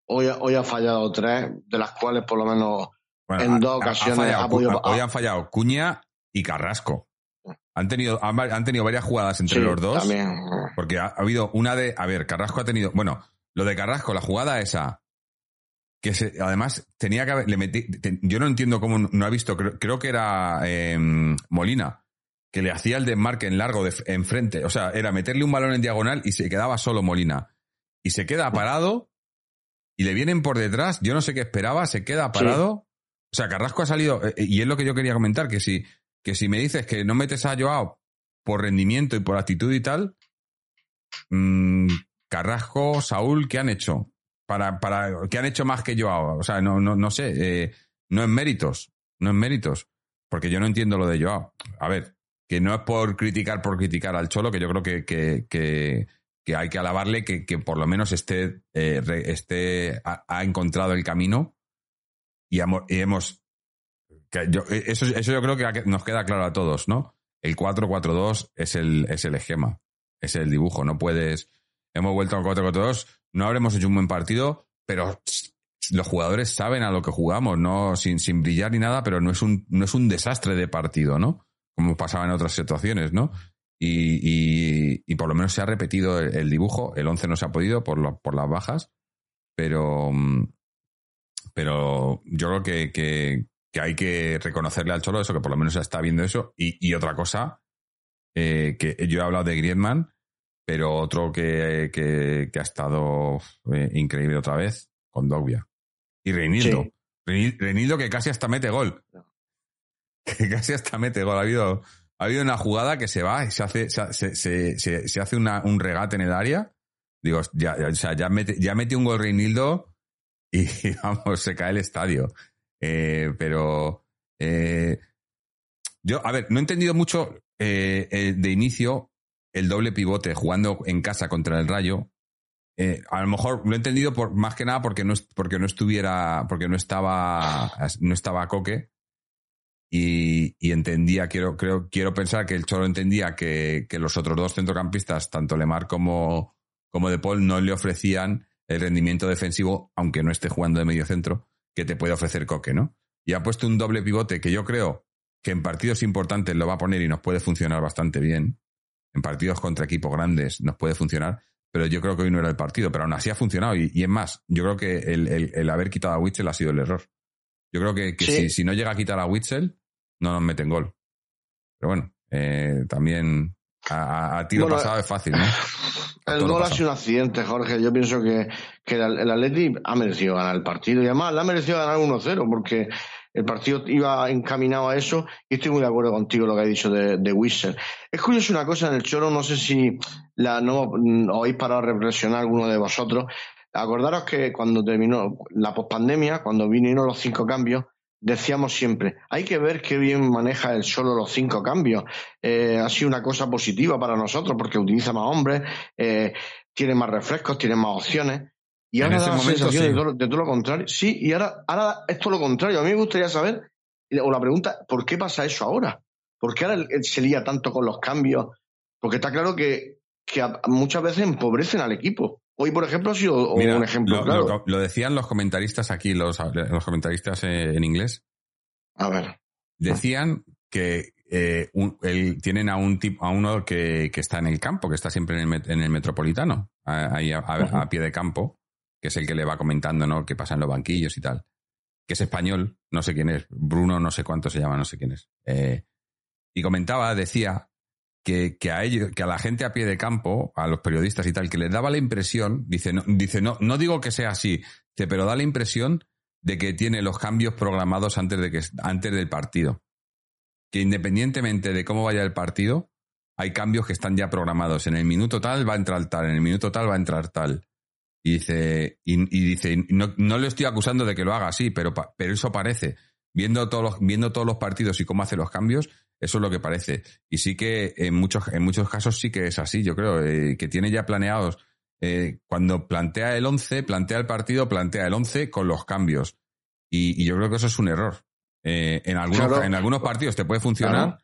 Speaker 5: Hoy, hoy ha fallado tres, de las cuales por lo menos
Speaker 3: Bueno,
Speaker 5: En
Speaker 3: ha-
Speaker 5: dos
Speaker 3: ha- ha
Speaker 5: ocasiones
Speaker 3: fallado
Speaker 5: ha podido-
Speaker 3: hoy han fallado Cuña y Carrasco. Han tenido, han, han tenido varias jugadas entre
Speaker 5: sí,
Speaker 3: los dos.
Speaker 5: también.
Speaker 3: Porque ha, ha habido una de. A ver, Carrasco ha tenido. Bueno, lo de Carrasco, la jugada esa. Que se, además tenía que haber. Le metí, te- yo no entiendo cómo no ha visto. Creo, creo que era eh, Molina. Que le hacía el desmarque en largo de, enfrente. O sea, era meterle un balón en diagonal y se quedaba solo Molina. Y se queda parado. Y le vienen por detrás. Yo no sé qué esperaba. Se queda parado. O sea, Carrasco ha salido. eh, y es lo que yo quería comentar. Que si, que si me dices que no metes a Joao por rendimiento y por actitud y tal, mm, Carrasco, Saúl, ¿qué han hecho? Para, para, ¿Qué han hecho más que Joao? O sea, no, no, no sé, eh, no en méritos, no en méritos, porque yo no entiendo lo de Joao. A ver, que no es por criticar por criticar al Cholo, que yo creo que, que, que, hay que alabarle que, que por lo menos esté, eh, esté ha, encontrado el camino y, hemos... yo- eso, eso yo creo que nos queda claro a todos, ¿no? El 4-4-2 es el, es el esquema, es el dibujo. No puedes. Hemos vuelto al 4-4-2, no habremos hecho un buen partido, pero los jugadores saben a lo que jugamos, no sin, sin brillar ni nada, pero no es un, no es un desastre de partido, ¿no? Como pasaba en otras situaciones, ¿no? Y, y, y por lo menos se ha repetido el, el dibujo. El 11 no se ha podido por, lo- por las bajas, pero, mm, pero yo creo que, que, que hay que reconocerle al Cholo eso, que por lo menos ya está viendo eso. Y, y otra cosa, eh, que yo he hablado de Griezmann, pero otro que, que, que ha estado eh, increíble otra vez, con Dogbia. Y Reinildo.
Speaker 5: Sí.
Speaker 3: Reinil- Reinildo que casi hasta mete gol. Que casi hasta mete gol. Ha habido, ha habido una jugada que se va se hace, se, se, se, hace un regate en el área. Digo, ya, ya, o sea, ya mete, ya mete un gol Reinildo y vamos, se cae el estadio. Eh, pero eh, yo, a ver, no he entendido mucho eh, de inicio el doble pivote jugando en casa contra el Rayo. A lo mejor lo he entendido por más que nada porque no porque no estuviera porque no estaba no estaba Coque y, y entendía quiero creo quiero pensar que el Cholo entendía que, que los otros dos centrocampistas tanto Lemar como como De Paul no le ofrecían el rendimiento defensivo aunque no esté jugando de medio centro que te puede ofrecer Coque no y ha puesto un doble pivote que yo creo que en partidos importantes lo va a poner y nos puede funcionar bastante bien en partidos contra equipos grandes nos puede funcionar, pero yo creo que hoy no era el partido, pero aún así ha funcionado. Y, y es más, yo creo que el, el- el haber quitado a Witzel ha sido el error. Yo creo que, que
Speaker 5: Sí.
Speaker 3: si, si no llega a quitar a Witzel, no nos meten gol. Pero bueno, eh, también a, a- tiro
Speaker 5: Bueno,
Speaker 3: pasado es fácil, ¿no?
Speaker 5: El gol ha sido un accidente, Jorge. Yo pienso que, que el, el Atleti ha merecido ganar el partido. Y además, le ha merecido ganar 1-0 porque el partido iba encaminado a eso. Y estoy muy de acuerdo contigo lo que has dicho de, de Wissel. Es curioso una cosa en el Choro, no sé si la, no os habéis parado a reflexionar alguno de vosotros. Acordaros que cuando terminó la pospandemia, cuando vinieron los cinco cambios, decíamos siempre, hay que ver qué bien maneja el solo los cinco cambios. Eh, ha sido una cosa positiva para nosotros porque utiliza más hombres, eh, tiene más refrescos, tiene más opciones. Y
Speaker 3: En
Speaker 5: ahora
Speaker 3: ese
Speaker 5: da la
Speaker 3: momento,
Speaker 5: sensación
Speaker 3: sí.
Speaker 5: de, todo, de todo lo contrario. Sí, y ahora, ahora es todo lo contrario. A mí me gustaría saber, o la pregunta, ¿por qué pasa eso ahora? ¿Por qué ahora se lía tanto con los cambios? Porque está claro que, muchas veces empobrecen al equipo. Hoy, por ejemplo, ha sido
Speaker 3: Mira,
Speaker 5: un ejemplo
Speaker 3: lo,
Speaker 5: claro.
Speaker 3: lo- lo decían los comentaristas aquí, los, los comentaristas eh, en inglés,
Speaker 5: A ver,
Speaker 3: decían que eh, un- el- tienen a un tipo, a uno que, que está en el campo, que está siempre en el, en el metropolitano, ahí a, a-
Speaker 5: Ujú.
Speaker 3: a pie de campo, que es el que le va comentando, ¿no? qué pasa en los banquillos y tal. Que es español, no sé quién es, Bruno, no sé cuánto se llama, no sé quién es. Eh, y comentaba, decía que, que a ellos, que a la gente a pie de campo, a los periodistas y tal, que les daba la impresión, dice, no, dice, no, no digo que sea así, pero da la impresión de que tiene los cambios programados antes, de que, antes del partido. Que independientemente de cómo vaya el partido, hay cambios que están ya programados. En el minuto tal va a entrar tal, en el minuto tal va a entrar tal. Y dice, y, y dice, no, no le estoy acusando de que lo haga así, pero, pero eso parece. Viendo todos, los, viendo todos los partidos y cómo hace los cambios, eso es lo que parece. Y sí que en muchos, en muchos casos sí que es así, yo creo, eh, que tiene ya planeados. eh, cuando plantea el 11, plantea el partido, plantea el 11 con los cambios. Y, y yo creo que eso es un error. Eh, en, algunos,
Speaker 5: Claro.
Speaker 3: en algunos partidos te puede funcionar,
Speaker 5: Claro.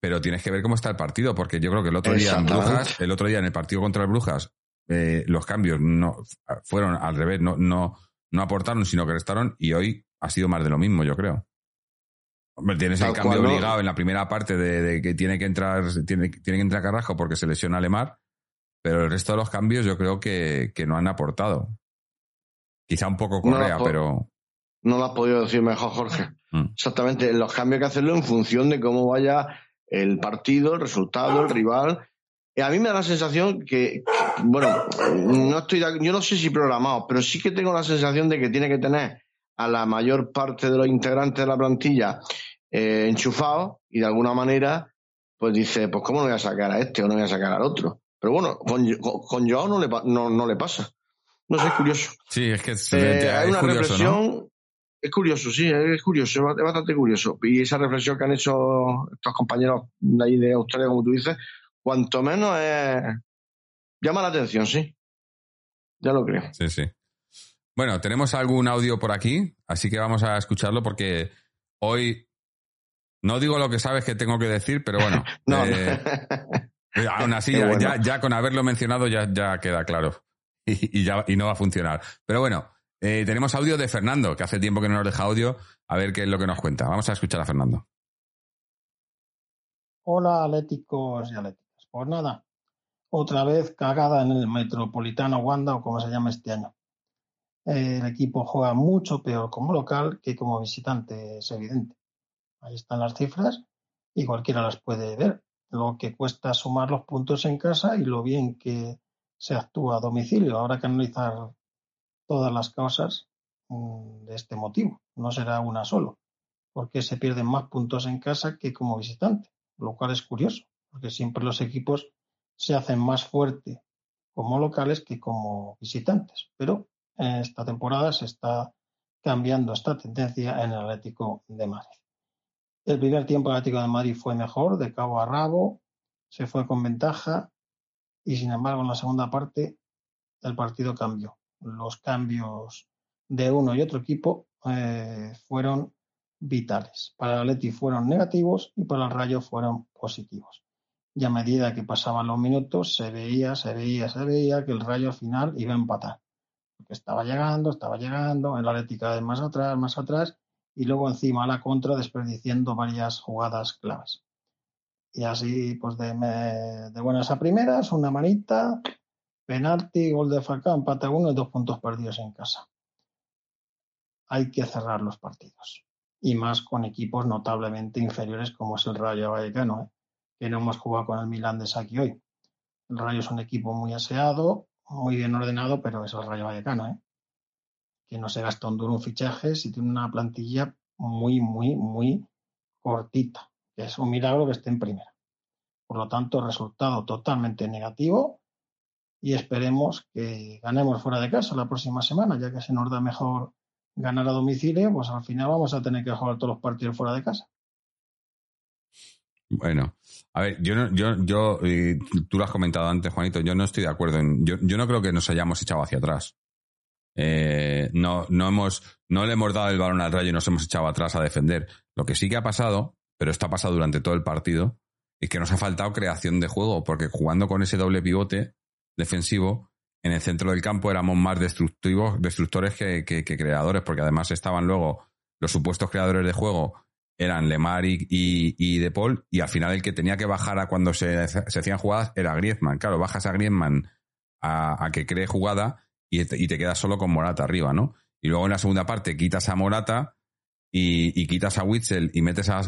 Speaker 3: pero tienes que ver cómo está el partido, porque yo creo que el otro día en. Brujas, el otro día en el partido contra el Brujas, eh, los cambios no fueron al revés, no, no, no aportaron, sino que restaron, y hoy ha sido más de lo mismo, yo creo. Hombre, tienes el cambio
Speaker 5: cual, ¿no?
Speaker 3: obligado en la primera parte de, de que tiene que entrar, tiene, tiene que entrar Carrasco porque se lesiona Lemar, pero el resto de los cambios yo creo que, que no han aportado. Quizá un poco Correa, pero
Speaker 5: No lo has podido decir mejor, Jorge.
Speaker 3: Mm.
Speaker 5: Exactamente, los cambios hay que hacerlo en función de cómo vaya el partido, el resultado, el rival. A mí me da la sensación que, que, bueno, no estoy, yo no sé si programado, pero sí que tengo la sensación de que tiene que tener a la mayor parte de los integrantes de la plantilla eh, enchufados y de alguna manera, pues dice, pues cómo no voy a sacar a este o no voy a sacar al otro. Pero bueno, con, con, con Joao no le, no, no le pasa. No sé, es curioso.
Speaker 3: sí, es que
Speaker 5: Eh, hay una
Speaker 3: curioso,
Speaker 5: reflexión.
Speaker 3: ¿no?
Speaker 5: Es curioso, sí, es curioso, es bastante curioso. Y esa reflexión que han hecho estos compañeros de ahí de Australia, como tú dices, cuanto menos es... llama la atención, sí. Ya lo creo.
Speaker 3: Sí, sí. Bueno, tenemos algún audio por aquí, así que vamos a escucharlo porque hoy no digo lo que sabes que tengo que decir, pero bueno.
Speaker 5: No,
Speaker 3: eh,
Speaker 5: no.
Speaker 3: Aún así, ya,
Speaker 5: bueno.
Speaker 3: ya, ya con haberlo mencionado ya, ya queda claro. Y, y ya, y no va a funcionar. Pero bueno, eh, tenemos audio de Fernando, que hace tiempo que no nos deja audio, a ver qué es lo que nos cuenta. Vamos a escuchar a Fernando.
Speaker 6: Hola, atléticos y atléticas. Pues nada, otra vez cagada en el Metropolitano Wanda o como se llama este año. El equipo juega mucho peor como local que como visitante, es evidente. Ahí están las cifras y cualquiera las puede ver. Lo que cuesta sumar los puntos en casa y lo bien que se actúa a domicilio. Habrá que analizar todas las causas mm, de este motivo. No será una solo, porque se pierden más puntos en casa que como visitante lo cual es curioso, porque siempre los equipos se hacen más fuerte como locales que como visitantes. Pero esta temporada se está cambiando esta tendencia en el Atlético de Madrid. El primer tiempo el Atlético de Madrid fue mejor, de cabo a rabo, se fue con ventaja y sin embargo en la segunda parte el partido cambió. Los cambios de uno y otro equipo eh, fueron vitales. Para el Atleti fueron negativos y para el Rayo fueron positivos. Y a medida que pasaban los minutos se veía, se veía, se veía que el Rayo al final iba a empatar. Porque estaba llegando, estaba llegando, el Atlético más atrás, más atrás y luego encima a la contra desperdiciando varias jugadas claves. Y así, pues de, de buenas a primeras, una manita, penalti, gol de Falcao, empate a uno y dos puntos perdidos en casa. Hay que cerrar los partidos y más con equipos notablemente inferiores como es el Rayo Vallecano, ¿eh? que no hemos jugado con el Milan de Saki hoy. El Rayo es un equipo muy aseado, muy bien ordenado, pero es el Rayo Vallecano, ¿eh? que no se gasta un duro en fichajes y tiene una plantilla muy, muy, muy cortita, que es un milagro que esté en primera. Por lo tanto, resultado totalmente negativo y esperemos que ganemos fuera de casa la próxima semana, ya que se nos da mejor ganar a domicilio, pues al final vamos a tener que jugar todos los partidos fuera de casa.
Speaker 3: Bueno, a ver, yo no, yo, yo, tú lo has comentado antes, Juanito, yo no estoy de acuerdo en, yo, yo no creo que nos hayamos echado hacia atrás. Eh, no, no hemos, no le hemos dado el balón al rayo y nos hemos echado atrás a defender. Lo que sí que ha pasado, pero esto ha pasado durante todo el partido, es que nos ha faltado creación de juego, porque jugando con ese doble pivote defensivo, en el centro del campo éramos más destructivos, destructores que, que, que creadores, porque además estaban luego los supuestos creadores de juego eran Lemar y, y, y, De Paul, y al final el que tenía que bajar a cuando se, se hacían jugadas era Griezmann. Claro, bajas a Griezmann a, a que cree jugada y te, y te, quedas solo con Morata arriba, ¿no? Y luego en la segunda parte quitas a Morata y, quitas a Witzel y metes a,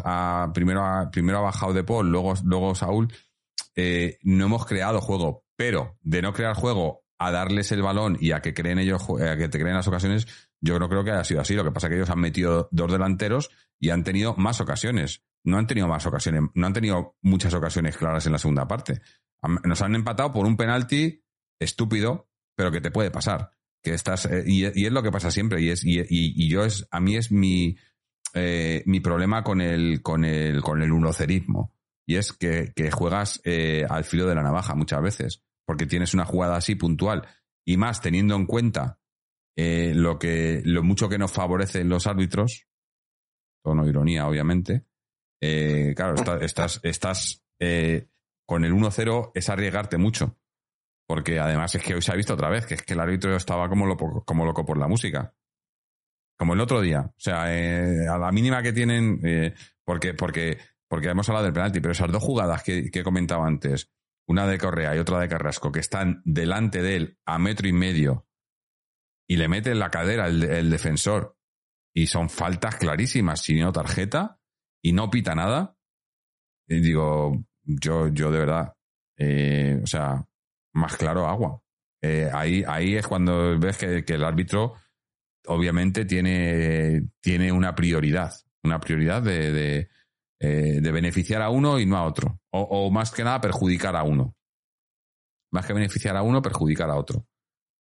Speaker 3: a primero a, primero bajado De Paul, luego, luego Saúl. Eh, no hemos creado juego, pero de no crear juego a darles el balón y a que creen ellos, a que te creen las ocasiones, yo no creo que haya sido así. Lo que pasa es que ellos han metido dos delanteros y han tenido más ocasiones. No han tenido más ocasiones, no han tenido muchas ocasiones claras en la segunda parte. Nos han empatado por un penalti estúpido, pero que te puede pasar. Que estás, eh, y, es lo que pasa siempre. Y es, y, yo es, a mí es mi, eh, mi problema con el, con el, con el unocerismo. Y es que, juegas eh, al filo de la navaja muchas veces. Porque tienes una jugada así puntual. Y más teniendo en cuenta lo que, lo mucho que nos favorecen los árbitros. Tono ironía, obviamente. claro, estás, estás, con el 1-0 es arriesgarte mucho. Porque además es que hoy se ha visto otra vez que es que el árbitro estaba como loco, como loco por la música. Como el otro día. O sea, eh, a la mínima que tienen, eh, porque, porque, porque hemos hablado del penalti, pero esas dos jugadas que, que he comentado antes, una de Correa y otra de Carrasco, que están delante de él a metro y medio y le mete en la cadera el, defensor y son faltas clarísimas, sin no tarjeta y no pita nada. Digo, yo, yo de verdad, eh, o sea, más claro agua. Eh, ahí, ahí es cuando ves que, el árbitro obviamente tiene, tiene una prioridad, una prioridad de, de, eh, beneficiar a uno y no a otro. O, más que nada perjudicar a uno. Más que beneficiar a uno, perjudicar a otro.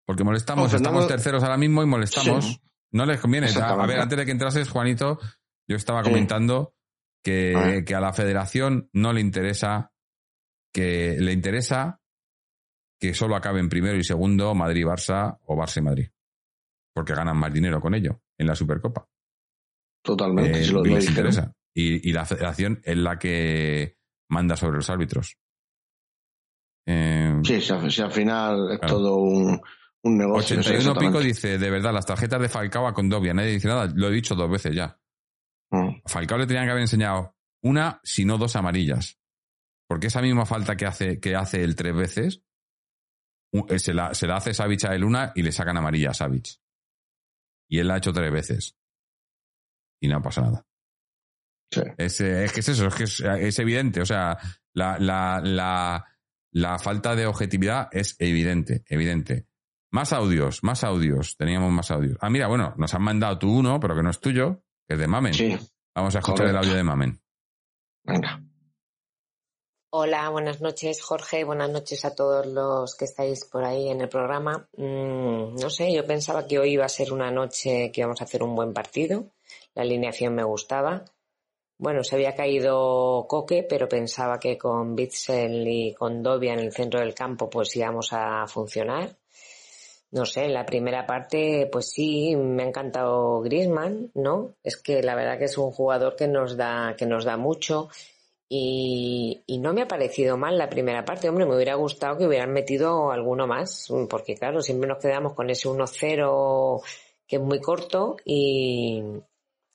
Speaker 3: Porque molestamos, estamos terceros ahora mismo y molestamos. No les conviene. A, ver, antes de que entrases, Juanito, yo estaba comentando que, que a la federación no le interesa que le interesa que solo acaben primero y segundo Madrid-Barça o Barça y Madrid. Porque ganan más dinero con ello en la Supercopa.
Speaker 5: Totalmente,
Speaker 3: eh, les interesa. Y, la federación es la que manda sobre los árbitros.
Speaker 5: Eh, sí, si, al final es todo un, un negocio.
Speaker 3: 81 Pico dice, de verdad, las tarjetas de Falcao a Condovia, nadie dice nada, lo he dicho dos veces ya. Mm. Falcao le tenían que haber enseñado una, si no dos amarillas. Porque esa misma falta que hace, que hace él tres veces, eh, se la, se la hace Savic a Luna y le sacan amarilla a Savic. Y él la ha hecho tres veces. Y no pasa nada. Es, eh, es, que es eso, es que es, evidente. O sea, la, la, la, la, falta de objetividad es evidente, evidente. Más audios, más audios. Teníamos más audios. Ah, mira, bueno, nos han mandado tú uno, pero que no es tuyo, que es de Mamen.
Speaker 5: Sí.
Speaker 3: Vamos a escuchar el audio de Mamen.
Speaker 5: Venga.
Speaker 7: Hola, buenas noches Jorge, buenas noches a todos los que estáis por ahí en el programa. Mm, no sé, yo pensaba que hoy iba a ser una noche que íbamos a hacer un buen partido, la alineación me gustaba. Bueno, se había caído Coque, pero pensaba que con Bitzel y con Dobia en el centro del campo pues íbamos a funcionar. No sé, en la primera parte pues sí, me ha encantado Griezmann, ¿no? Es que la verdad que es un jugador que nos da, que nos da mucho y, no me ha parecido mal la primera parte. Hombre, me hubiera gustado que hubieran metido alguno más, porque claro, siempre nos quedamos con ese 1-0 que es muy corto y,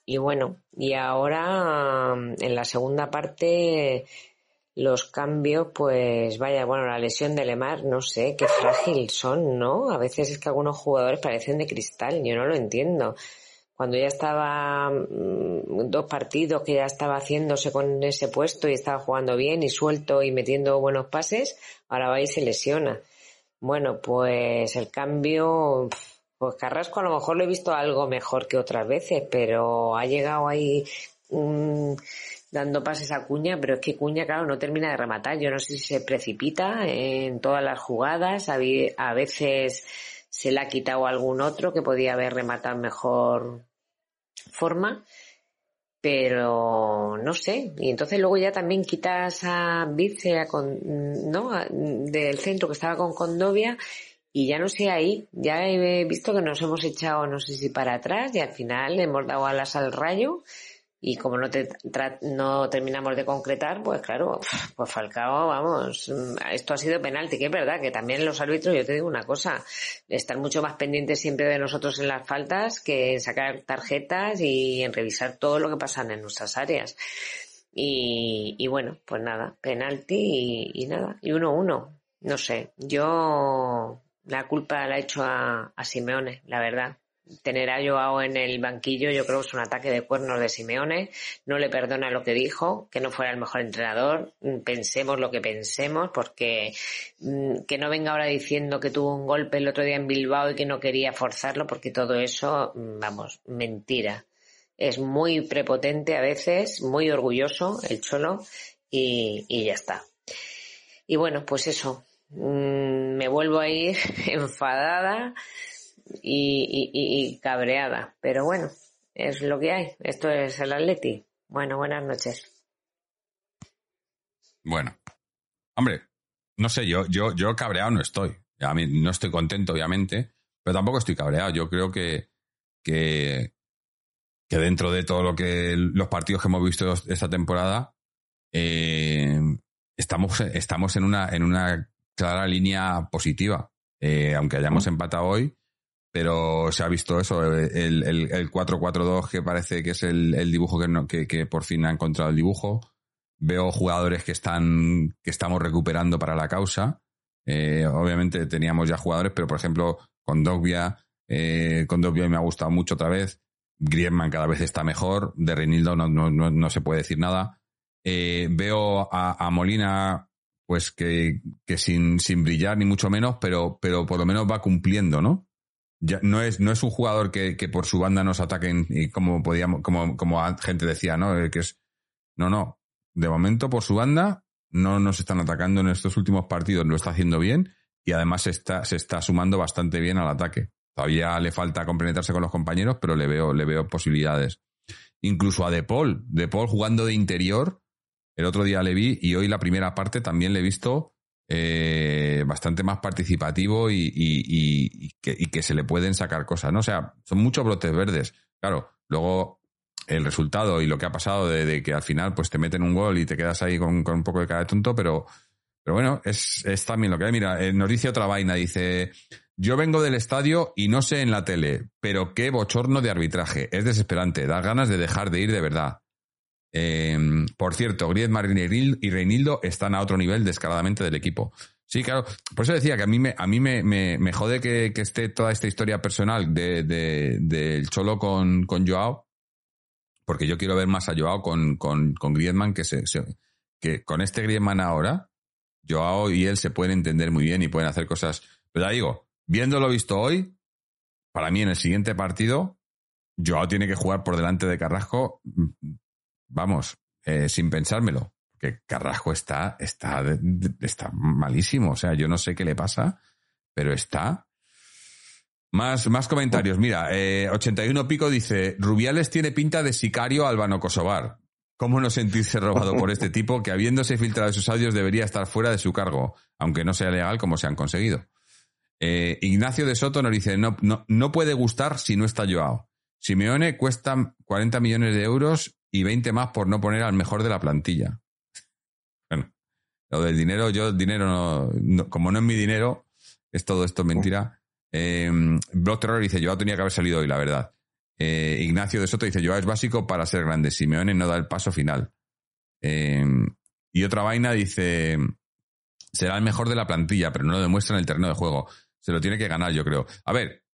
Speaker 7: y bueno, y ahora en la segunda parte los cambios, pues vaya, bueno, la lesión de Lemar, no sé, qué frágil son, ¿no? A veces es que algunos jugadores parecen de cristal, yo no lo entiendo cuando ya estaba mm, dos partidos que ya estaba haciéndose con ese puesto y estaba jugando bien y suelto y metiendo buenos pases, ahora va y se lesiona. Bueno, pues el cambio, pues Carrasco a lo mejor lo he visto algo mejor que otras veces, pero ha llegado ahí dando pases a Cuña, pero es que Cuña, claro, no termina de rematar. Yo no sé si se precipita en todas las jugadas, a veces se le ha quitado algún otro que podía haber rematado mejor forma, pero no sé. Y entonces luego ya también quitas a Vice ¿no? del centro que estaba con Condovia y ya no sé ahí, ya he visto que nos hemos echado no sé si para atrás y al final hemos dado alas al rayo y como no, te, no terminamos de concretar, pues claro, pues Falcao, vamos, esto ha sido penalti, que es verdad que también los árbitros, yo te digo una cosa, están mucho más pendientes siempre de nosotros en las faltas que en sacar tarjetas y en revisar todo lo que pasa en nuestras áreas. Y, y bueno, pues nada, penalti y, nada, y uno uno, no sé, yo la culpa la he hecho a, a Simeone, la verdad, tener a Joao en el banquillo yo creo que es un ataque de cuernos de Simeone. No le perdona lo que dijo, que no fuera el mejor entrenador. Pensemos lo que pensemos, porque mm, que no venga ahora diciendo que tuvo un golpe el otro día en Bilbao y que no quería forzarlo, porque todo eso, mm, vamos, mentira. Es muy prepotente a veces, muy orgulloso el Cholo y, y ya está. Y bueno, pues eso, mm, me vuelvo a ir enfadada y, y, y cabreada. Pero bueno, es lo que hay. Esto es el Atleti. Bueno, buenas noches.
Speaker 3: Bueno, hombre, no sé, yo, yo, yo cabreado no estoy. A mí no estoy contento, obviamente, pero tampoco estoy cabreado. Yo creo que, que, que dentro de todo lo que los partidos que hemos visto esta temporada, eh, estamos, estamos en una, en una clara línea positiva. Eh, aunque hayamos empatado hoy, pero se ha visto eso, el, el, el 4-4-2 que parece que es el, dibujo que, no, que, que, por fin ha encontrado el dibujo. Veo jugadores que están que estamos recuperando para la causa. Eh, obviamente teníamos ya jugadores, pero por ejemplo con Dogbia, eh, con Dogbia me ha gustado mucho otra vez. Griezmann cada vez está mejor. De Reinildo no, no, no, no se puede decir nada. Eh, veo a, a, Molina, pues que, que sin, sin brillar ni mucho menos, pero, pero por lo menos va cumpliendo, ¿no? No es, no es un jugador que, que por su banda nos ataquen y como podíamos, como, como gente decía, ¿no? Que es, no, no. De momento, por su banda, no nos están atacando en estos últimos partidos, lo está haciendo bien y además se está, se está sumando bastante bien al ataque. Todavía le falta complementarse con los compañeros, pero le veo, le veo posibilidades. Incluso a De Paul, De Paul jugando de interior, el otro día le vi y hoy la primera parte también le he visto eh, bastante más participativo y, que, se le pueden sacar cosas, ¿no? O sea, son muchos brotes verdes. Claro, luego el resultado y lo que ha pasado de, que al final pues te meten un gol y te quedas ahí con, con un poco de cara de tonto, pero, pero bueno, es, es también lo que hay. Mira, eh, nos dice otra vaina, dice, yo vengo del estadio y no sé en la tele, pero qué bochorno de arbitraje. Es desesperante, da ganas de dejar de ir de verdad. Eh, por cierto, Griezmann y Reinildo están a otro nivel descaradamente del equipo. Sí, claro. Por eso decía que a mí me, a mí me, me, jode que, que, esté toda esta historia personal del de, de, Cholo con, con Joao, porque yo quiero ver más a Joao con, con, con Griezmann, que, se, que con este Griezmann ahora, Joao y él se pueden entender muy bien y pueden hacer cosas. Pero ya digo, viendo lo visto hoy, para mí en el siguiente partido, Joao tiene que jugar por delante de Carrasco vamos, eh, sin pensármelo, que Carrasco está, está, está malísimo. O sea, yo no sé qué le pasa, pero está. Más, más comentarios. Mira, eh, 81 Pico dice, Rubiales tiene pinta de sicario albano-kosovar. ¿Cómo no sentirse robado por este tipo que habiéndose filtrado sus audios debería estar fuera de su cargo, aunque no sea legal como se han conseguido? Eh, Ignacio de Soto nos dice, no, no, no puede gustar si no está Joao. Simeone cuesta 40 millones de euros y 20 más por no poner al mejor de la plantilla. Bueno, lo del dinero, yo el dinero no, como no es mi dinero, es todo esto mentira. Eh, Block Terror dice, yo tenía que haber salido hoy, la verdad. Eh, Ignacio de Soto dice, yo es básico para ser grande. Simeone no da el paso final. Eh, y otra vaina dice, será el mejor de la plantilla, pero no lo demuestra en el terreno de juego. Se lo tiene que ganar, yo creo. A ver,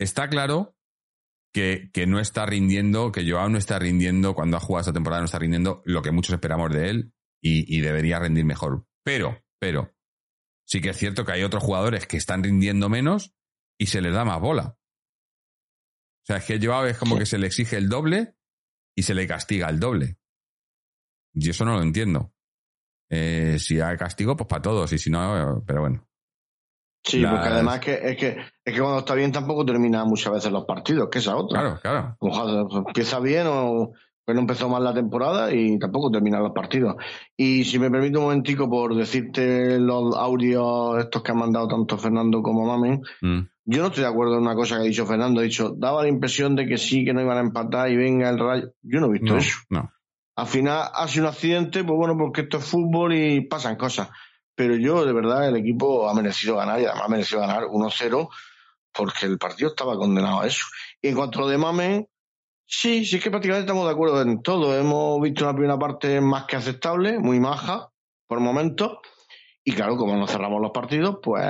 Speaker 3: está claro que, que, no está rindiendo, que Joao no está rindiendo, cuando ha jugado esta temporada no está rindiendo lo que muchos esperamos de él y, y, debería rendir mejor. Pero, pero, sí que es cierto que hay otros jugadores que están rindiendo menos y se les da más bola. O sea, es que Joao es como que se le exige el doble y se le castiga el doble. Y eso no lo entiendo. Eh, si hay castigo, pues para todos, y si no, pero bueno.
Speaker 5: Sí, porque además que, es, que, es que cuando está bien tampoco termina muchas veces los partidos, que esa otra.
Speaker 3: Claro, claro.
Speaker 5: Ojalá, empieza bien o pues no empezó mal la temporada y tampoco termina los partidos. Y si me permite un momentico por decirte los audios estos que han mandado tanto Fernando como Mamen, mm. yo no estoy de acuerdo en una cosa que ha dicho Fernando. Ha dicho, daba la impresión de que sí, que no iban a empatar y venga el rayo. Yo no he visto
Speaker 3: no,
Speaker 5: eso.
Speaker 3: No.
Speaker 5: Al final ha sido un accidente, pues bueno, porque esto es fútbol y pasan cosas pero yo de verdad el equipo ha merecido ganar y además ha merecido ganar 1-0 porque el partido estaba condenado a eso. Y en cuanto a lo de Mamen, sí, sí que prácticamente estamos de acuerdo en todo. Hemos visto una primera parte más que aceptable, muy maja por momentos. Y claro, como no cerramos los partidos, pues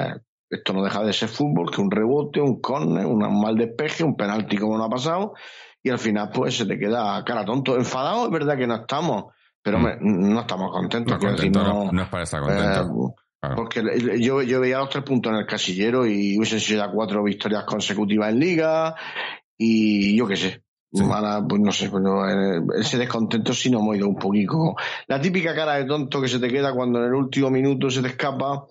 Speaker 5: esto no deja de ser fútbol, que un rebote, un córner, un mal despeje, un penalti como no ha pasado, y al final pues se te queda cara tonto. Enfadado es verdad que no estamos, pero hombre, no estamos contentos.
Speaker 3: No,
Speaker 5: decir, no-
Speaker 3: es para estar contento.
Speaker 5: eh,
Speaker 3: Claro.
Speaker 5: porque yo, yo veía los tres puntos en el casillero y hubiesen sido ya cuatro victorias consecutivas en liga y yo qué sé.
Speaker 3: Sí.
Speaker 5: Pues no sé, pues no, eh, ese descontento sí nos hemos ido un poquito. La típica cara de tonto que se te queda cuando en el último minuto se te escapa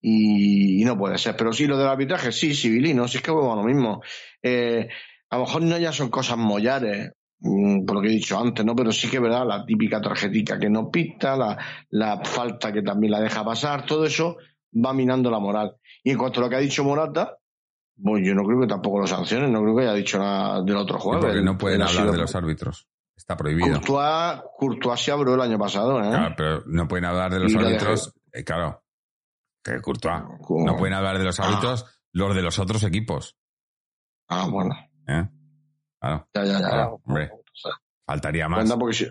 Speaker 5: y, y no puede ser. Pero sí, lo del arbitraje, sí, civilino, sí es que a lo mismo. Eh, a lo mejor no ya son cosas mollares, mm, por lo que he dicho antes, ¿no? Pero sí que es verdad, la típica tarjetica que no pita, la, la falta que también la deja pasar, todo eso va minando la moral. Y en cuanto a lo que ha dicho Morata, pues yo no creo que tampoco lo sancionen, no creo que haya dicho nada del otro juego.
Speaker 3: porque no pueden hablar
Speaker 5: sido-
Speaker 3: de los árbitros. Está prohibido.
Speaker 5: Courtois, Courtois se abrió el año pasado, ¿eh?
Speaker 3: Claro, pero no pueden hablar de los árbitros. eh, claro. Que Courtois. No pueden hablar de los árbitros los de los otros equipos.
Speaker 5: Ah, bueno.
Speaker 3: ¿eh? Claro.
Speaker 5: Ya, ya, ya.
Speaker 3: Claro, hombre. Faltaría más.
Speaker 5: Porque si,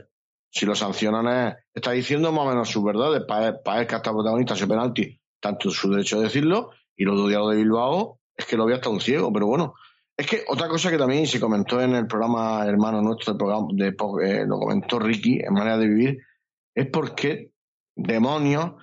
Speaker 5: si lo sancionan es, está diciendo más o menos sus verdades. Para para él que hasta protagonista ese penalti, tanto su derecho de decirlo, y lo de de Bilbao, es que lo ve hasta un ciego, pero bueno. Es que otra cosa que también se comentó en el programa hermano nuestro, el programa de, eh, lo comentó Ricky, en manera de vivir, es porque demonios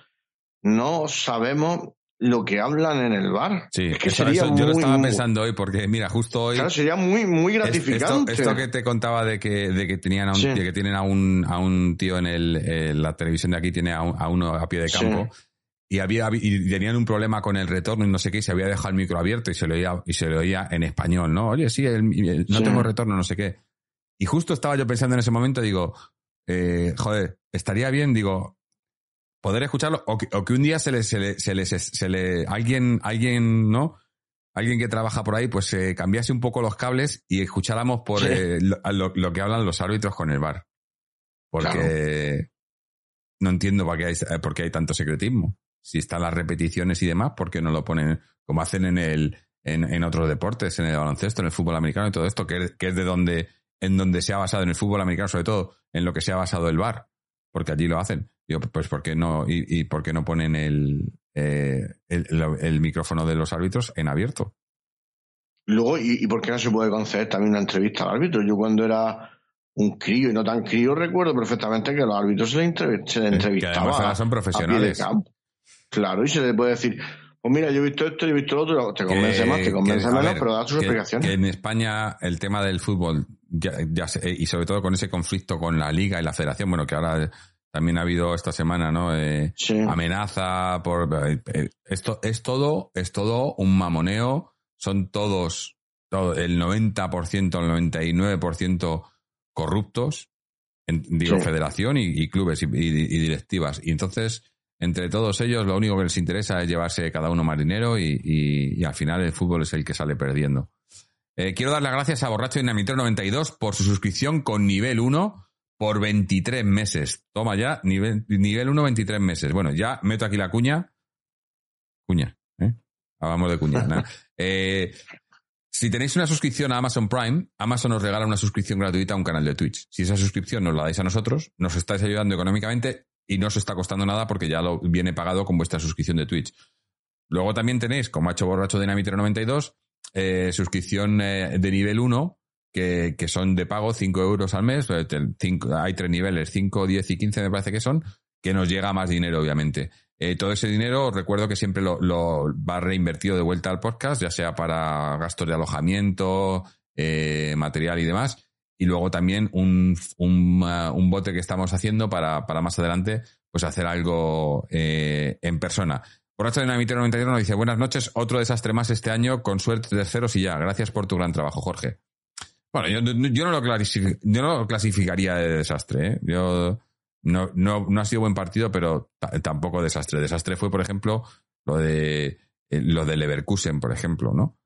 Speaker 5: no sabemos lo que hablan en el bar.
Speaker 3: Sí,
Speaker 5: es que
Speaker 3: eso-
Speaker 5: sería
Speaker 3: eso yo lo
Speaker 5: muy-
Speaker 3: estaba pensando hoy porque, mira, justo hoy.
Speaker 5: Claro, sería muy, muy gratificante.
Speaker 3: Esto, esto que te contaba de que, de que tenían a un,
Speaker 5: Sí.
Speaker 3: de que tienen a un, a un tío en el, la televisión de aquí, tiene a, un- a uno a pie de
Speaker 5: Sí.
Speaker 3: campo. Y había y tenían un problema con el retorno y no sé qué, y se había dejado el micro abierto y se lo oía, y se lo oía en español, ¿no? Oye, sí, el- el- no
Speaker 5: Sí.
Speaker 3: tengo retorno, no sé qué. Y justo estaba yo pensando en ese momento, digo, eh, joder, estaría bien, digo, poder escucharlo o que, o que un día se le, se le, se le, se le- alguien, alguien, ¿no? Alguien que trabaja por ahí, pues se cambiase un poco los cables y escucháramos por
Speaker 5: Sí.
Speaker 3: eh, lo, que hablan los árbitros con el bar. Porque no entiendo por qué, hay, eh, por qué hay tanto secretismo. Si están las repeticiones y demás, ¿por qué no lo ponen como hacen en el en, en otros deportes, en el baloncesto, en el fútbol americano y todo esto, que es, que es de donde en donde se ha basado en el fútbol americano, sobre todo en lo que se ha basado el bar, porque allí lo hacen. Digo, pues ¿por qué no y, y por qué no ponen el, eh, el, micrófono de los árbitros en abierto?
Speaker 5: Luego, ¿y, y por qué no se puede conceder también una entrevista al árbitro? Yo cuando era un crío y no tan crío recuerdo perfectamente que a los árbitros se les, se les
Speaker 3: que
Speaker 5: entrevistaba.
Speaker 3: ahora son profesionales.
Speaker 5: Claro, y se le puede decir, pues mira, yo he visto esto, yo he visto lo otro, te convence
Speaker 3: Que-
Speaker 5: más, te convence menos, pero da sus
Speaker 3: que-
Speaker 5: explicaciones.
Speaker 3: Que en España el tema del fútbol, ya, ya se- y sobre todo con ese conflicto con la liga y la federación, bueno, que ahora también ha habido esta semana, ¿no? Eh,
Speaker 5: Sí.
Speaker 3: amenaza por eh, eh, esto es todo es todo un mamoneo son todos todo, el 90% el 99% corruptos en- digo
Speaker 5: Sí.
Speaker 3: federación y, y clubes y, y- y directivas y entonces entre todos ellos lo único que les interesa es llevarse cada uno más dinero y, y- y al final el fútbol es el que sale perdiendo Eh, quiero dar las gracias a Borracho Dinamitero 92 por su suscripción con nivel 1 por 23 meses. Toma ya, nivel, nivel 1, 23 meses. Bueno, ya meto aquí la cuña. Cuña, ¿eh? Hablamos de cuña. Eh, si tenéis una suscripción a Amazon Prime, Amazon os regala una suscripción gratuita a un canal de Twitch. Si esa suscripción nos la dais a nosotros, nos estáis ayudando económicamente y no os está costando nada porque ya lo viene pagado con vuestra suscripción de Twitch. Luego también tenéis, como ha hecho Borracho Dinamitero 92, eh, suscripción eh, de nivel 1, que, son de pago 5 euros al mes. eh, hay tres niveles, 5, 10 y 15 me parece que son, que nos llega más dinero, obviamente. Eh, todo ese dinero, os recuerdo que siempre lo, va reinvertido de vuelta al podcast, ya sea para gastos de alojamiento, eh, material y demás. Y luego también un, un, uh, un bote que estamos haciendo para, para más adelante, pues hacer algo en persona. Borracho de Namitero 91 nos dice, buenas noches, otro desastre más este año, con suerte terceros y ya. Gracias por tu gran trabajo, Jorge. Bueno, yo, no, lo yo no lo clasificaría de desastre. ¿eh? Yo no, no, ha sido buen partido, pero ta- tampoco desastre. Desastre fue, por ejemplo, lo de eh, lo de Leverkusen, por ejemplo, ¿no?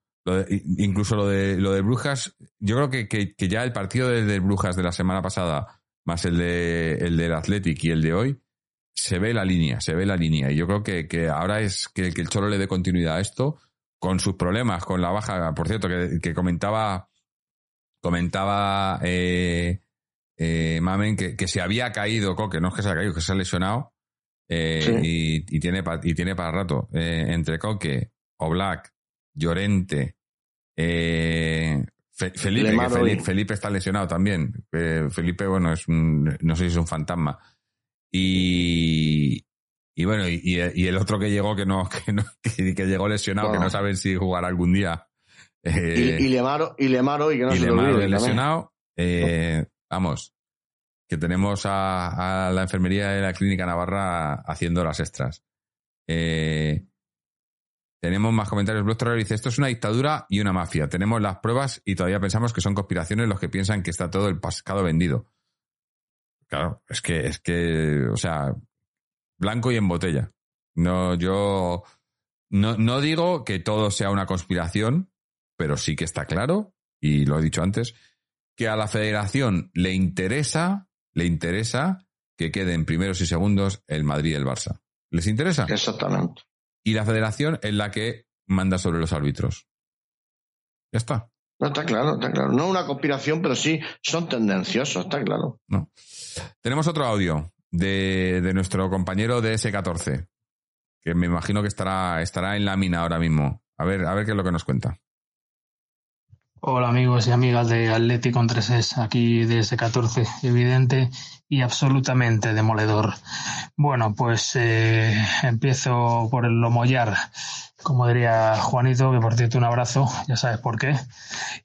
Speaker 3: Incluso lo de lo de Brujas, yo creo que, que, ya el partido de, Brujas de la semana pasada, más el de el del Athletic y el de hoy, se ve la línea, se ve la línea. Y yo creo que, que ahora es que, el Cholo le dé continuidad a esto, con sus problemas, con la baja, por cierto, que comentaba, comentaba eh, eh, Mamen que, que se había caído Coque, no es que se ha caído, que se ha lesionado. eh,
Speaker 5: Sí.
Speaker 3: y, y tiene pa- y tiene para rato. Eh, entre Coque, Oblak, Llorente, eh, Fe- Felipe, que Felipe. Felipe está lesionado también. Eh, Felipe, bueno, es un, no sé si es un fantasma. Y, y bueno, y, y el otro que llegó que no, que no, que, llegó lesionado, que no saben si jugará algún día.
Speaker 5: Y,
Speaker 3: Eh,
Speaker 5: y Lemar, y Lemar hoy, que no
Speaker 3: y
Speaker 5: se te
Speaker 3: Lemar
Speaker 5: olvide.
Speaker 3: lesionado. Eh, vamos, que tenemos a, a la enfermería de la Clínica Navarra haciendo las extras. Eh, tenemos más comentarios. Blog Terror dice, esto es una dictadura y una mafia. Tenemos las pruebas y todavía pensamos que son conspiraciones los que piensan que está todo el pescado vendido. Claro, es que, es que, o sea, blanco y en botella. No, yo no, no digo que todo sea una conspiración, pero sí que está claro, y lo he dicho antes, que a la federación le interesa, le interesa que queden primeros y segundos el Madrid y el Barça. ¿Les interesa?
Speaker 5: Exactamente.
Speaker 3: Y la federación es la que manda sobre los árbitros. Ya está.
Speaker 5: No, está claro, está claro. No una conspiración, pero sí son tendenciosos, está claro.
Speaker 3: No. Tenemos otro audio de, de nuestro compañero de S14, que me imagino que estará, estará en la mina ahora mismo. A ver, a ver qué es lo que nos cuenta.
Speaker 8: Hola amigos y amigas de Atlético con 3 aquí de S14, evidente y absolutamente demoledor. Bueno, pues eh, empiezo por el lomollar, como diría Juanito, que por cierto un abrazo, ya sabes por qué,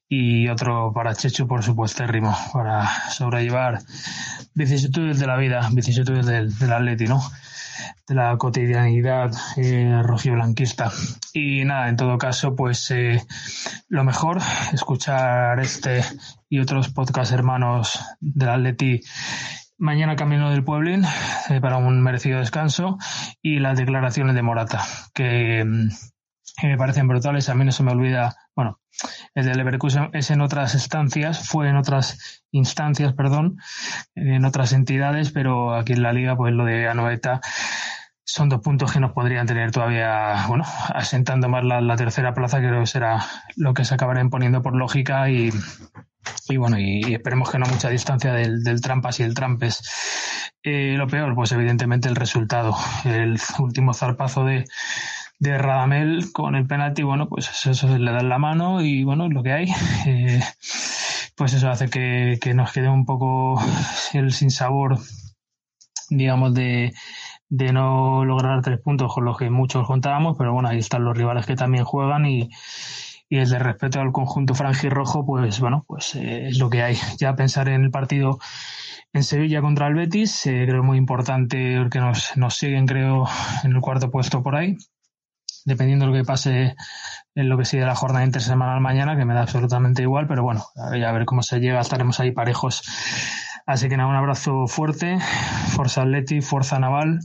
Speaker 8: y otro para Chechu, por supuestérrimo, para sobrellevar vicisitudes de la vida, vicisitudes del, del Atleti, ¿no? De la cotidianidad eh, rojiblanquista. Y nada, en todo caso, pues eh, lo mejor, escuchar este y otros podcast hermanos del Atleti mañana camino del Pueblín eh, para un merecido descanso y las declaraciones de Morata, que, mm, que me parecen brutales. A mí no se me olvida, el de Leverkusen es en otras estancias, fue en otras instancias, perdón, en otras entidades, pero aquí en la liga, pues lo de Anoeta son dos puntos que nos podrían tener todavía, bueno, asentando más la, tercera plaza, creo que será lo que se acabará imponiendo por lógica y, y bueno, y, esperemos que no mucha distancia del, del trampas y el trampes. Eh, lo peor, pues evidentemente el resultado, el último zarpazo de, de Radamel con el penalti, bueno, pues eso, eso le da la mano y bueno, lo que hay. Eh, pues eso hace que, que nos quede un poco el sinsabor, digamos, de, de no lograr tres puntos con los que muchos contábamos, pero bueno, ahí están los rivales que también juegan y, y el de respeto al conjunto franjirrojo, pues bueno, pues eh, es lo que hay. Ya pensar en el partido en Sevilla contra el Betis, eh, creo muy importante porque nos, nos siguen, creo, en el cuarto puesto por ahí, dependiendo de lo que pase en lo que sigue la jornada intersemanal mañana, que me da absolutamente igual, pero bueno, a ver, a ver cómo se llega, estaremos ahí parejos. Así que nada, un abrazo fuerte, Forza Atleti, Fuerza Naval,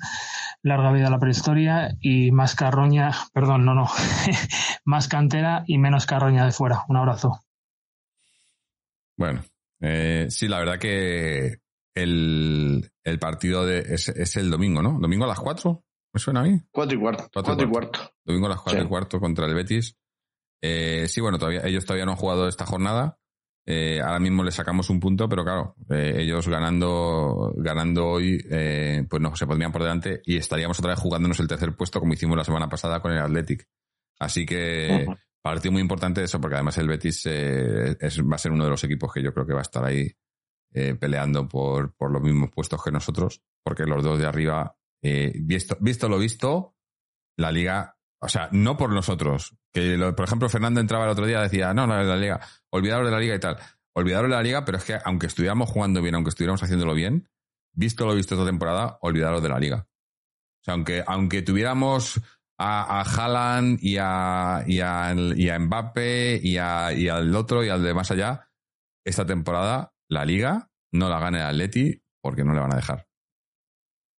Speaker 8: larga vida a la prehistoria y más carroña, perdón, no, no, más cantera y menos carroña de fuera. Un abrazo.
Speaker 3: Bueno, eh, sí, la verdad que el, el partido de, es, es el domingo, ¿no? ¿Domingo a las 4? ¿Me suena a mí?
Speaker 5: Cuatro y cuarto.
Speaker 3: Cuatro y
Speaker 5: Cuatro y cuarto.
Speaker 3: Domingo a las 4
Speaker 5: Sí.
Speaker 3: y cuarto contra el Betis. Eh, sí, bueno, todavía, ellos todavía no han jugado esta jornada. Eh, ahora mismo le sacamos un punto, pero claro, eh, ellos ganando, ganando hoy, eh, pues no, se pondrían por delante y estaríamos otra vez jugándonos el tercer puesto como hicimos la semana pasada con el Athletic. Así que partido muy importante eso, porque además el Betis es, va a ser uno de los equipos que yo creo que va a estar ahí peleando por, por los mismos puestos que nosotros, porque los dos de arriba, eh, visto, visto lo visto, la liga, o sea, no por nosotros, que lo- por ejemplo Fernando entraba el otro día y decía, no, no, la liga, olvidaros de la liga y tal, olvidaros de la liga, pero es que aunque estuviéramos jugando bien, aunque estuviéramos haciéndolo bien, visto lo visto esta temporada, olvidaros de la liga. O sea, aunque, aunque tuviéramos a, a Haaland y a, y, y a y, y al otro y al de más allá, esta temporada la liga no la gana el Atleti porque no le van a dejar.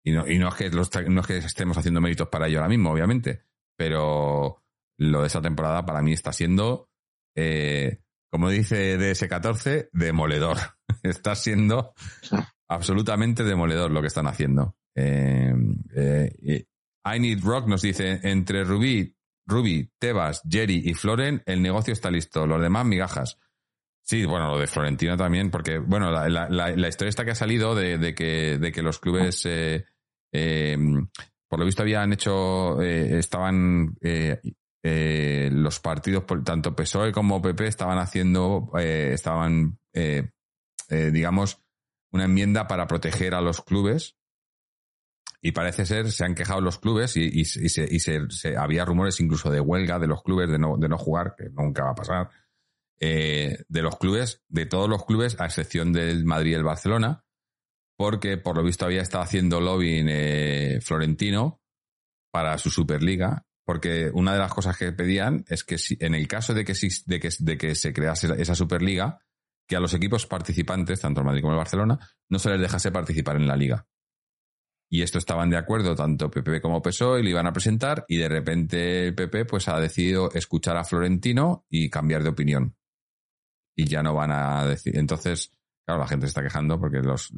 Speaker 3: Y no, y no, es que no es que estemos haciendo méritos para ello ahora mismo, obviamente, pero lo de esta temporada para mí está siendo, eh, como dice DS14, demoledor. está siendo absolutamente demoledor lo que están haciendo. Eh, eh, eh, I Need Rock nos dice, entre Rubí, Ruby, Tebas, Jerry y Floren, el negocio está listo. Los demás, migajas. Sí, bueno, lo de Florentino también, porque, bueno, la, la, la, historia esta que ha salido de, de, que, de que los clubes, eh, eh, por lo visto habían hecho, eh, estaban, eh, eh, los partidos, tanto PSOE como PP, estaban haciendo, estaban, digamos, una enmienda para proteger a los clubes. Y parece ser, se han quejado los clubes y, y- y se, y se- había rumores incluso de huelga de los clubes de no, de no jugar, que nunca va a pasar, de los clubes, de todos los clubes, a excepción del Madrid y el Barcelona, porque por lo visto había estado haciendo lobbying eh, Florentino para su Superliga, porque una de las cosas que pedían es que en el caso de que, se crease esa- Superliga, que a los equipos participantes, tanto el Madrid como el Barcelona, no se les dejase participar en la liga. Y esto estaban de acuerdo tanto PP como PSOE y lo iban a presentar y de repente el PP pues ha decidido escuchar a Florentino y cambiar de opinión. Y ya no van a decir. Entonces, claro, la gente se está quejando porque los,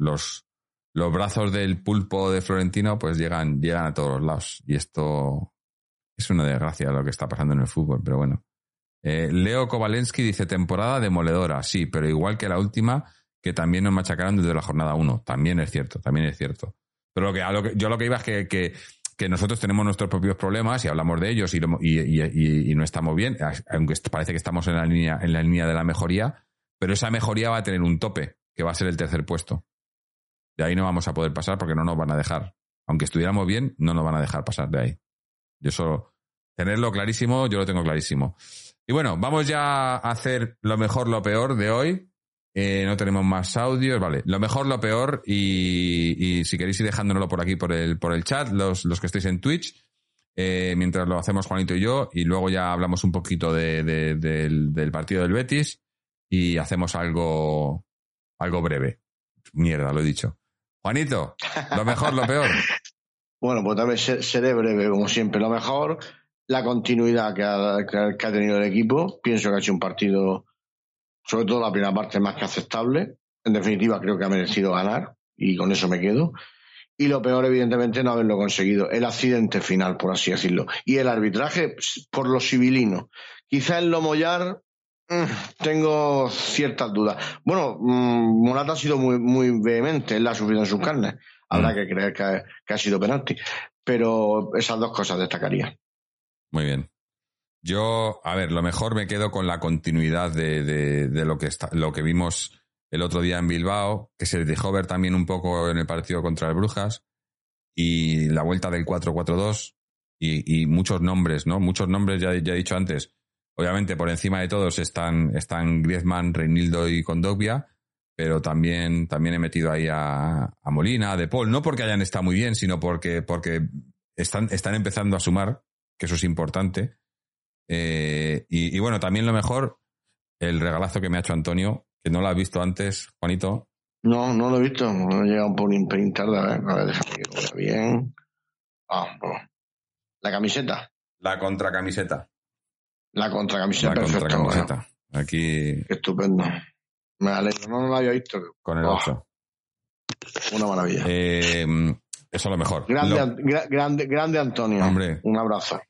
Speaker 3: los brazos del pulpo de Florentino pues llegan, llegan a todos los lados. Y esto es una desgracia lo que está pasando en el fútbol, pero bueno. Eh, Leo Kovalensky dice temporada demoledora, sí, pero igual que la última, que también nos machacaron desde la jornada 1. También es cierto, también es cierto. Pero lo que, a lo que, yo lo que iba es que, que, que nosotros tenemos nuestros propios problemas y hablamos de ellos y, y, no estamos bien, aunque parece que estamos en la, línea, en la línea de la mejoría, pero esa mejoría va a tener un tope, que va a ser el tercer puesto. De ahí no vamos a poder pasar porque no nos van a dejar. Aunque estuviéramos bien, no nos van a dejar pasar de ahí. Yo solo, tenerlo clarísimo, yo lo tengo clarísimo. Y bueno, vamos ya a hacer lo mejor, lo peor de hoy. Eh, no tenemos más audios, vale. Lo mejor, lo peor, y, si queréis ir dejándonoslo por aquí, por el, por el chat, los, los que estéis en Twitch, eh, mientras lo hacemos Juanito y yo, y luego ya hablamos un poquito de- del, del partido del Betis y hacemos algo, algo breve. Mierda, lo he dicho. Juanito, lo mejor, lo peor.
Speaker 5: Bueno, pues también se- seré breve, como siempre. Lo mejor, la continuidad que ha, que ha- tenido el equipo. Pienso que ha hecho un partido, sobre todo la primera parte, más que aceptable. En definitiva, creo que ha merecido ganar y con eso me quedo. Y lo peor, evidentemente, no haberlo conseguido. El accidente final, por así decirlo. Y el arbitraje, pues, por lo civilino. Quizá en lo mollar mm, tengo ciertas dudas. Bueno, mm, Morata ha sido muy, muy vehemente, él ha sufrido en sus carnes. Habrá
Speaker 3: Mm.
Speaker 5: que creer que ha, que ha sido penalti. Pero esas dos cosas destacaría.
Speaker 3: Muy bien. Yo, a ver, lo mejor me quedo con la continuidad de, de- de lo, que está, lo que vimos el otro día en Bilbao, que se dejó ver también un poco en el partido contra el Brujas, y la vuelta del 4-4-2, y, y muchos nombres, ¿no? Muchos nombres, ya, ya he dicho antes. Obviamente, por encima de todos están, están Griezmann, Reinildo y Kondogbia, pero también, también he metido ahí a, a Molina, a De Paul, no porque hayan estado muy bien, sino porque, porque están, están empezando a sumar, que eso es importante. Eh, y, y bueno, también lo mejor, el regalazo que me ha hecho Antonio, que no lo has visto antes, Juanito.
Speaker 5: No, no lo he visto. No he llegado por un pelín tarde. A ver, a ver, déjame que lo vea bien. Ah, bueno. La camiseta.
Speaker 3: La contracamiseta.
Speaker 5: La contracamiseta.
Speaker 3: La
Speaker 5: perfecto. bueno.
Speaker 3: contracamiseta. Aquí
Speaker 5: Qué estupendo. Me alegro. No, no lo había visto.
Speaker 3: con el
Speaker 5: Oh,
Speaker 3: 8.
Speaker 5: Una maravilla.
Speaker 3: Eh, eso es lo mejor.
Speaker 5: grande,
Speaker 3: Lo-
Speaker 5: An- gra- grande, grande Antonio.
Speaker 3: Hombre.
Speaker 5: Un abrazo.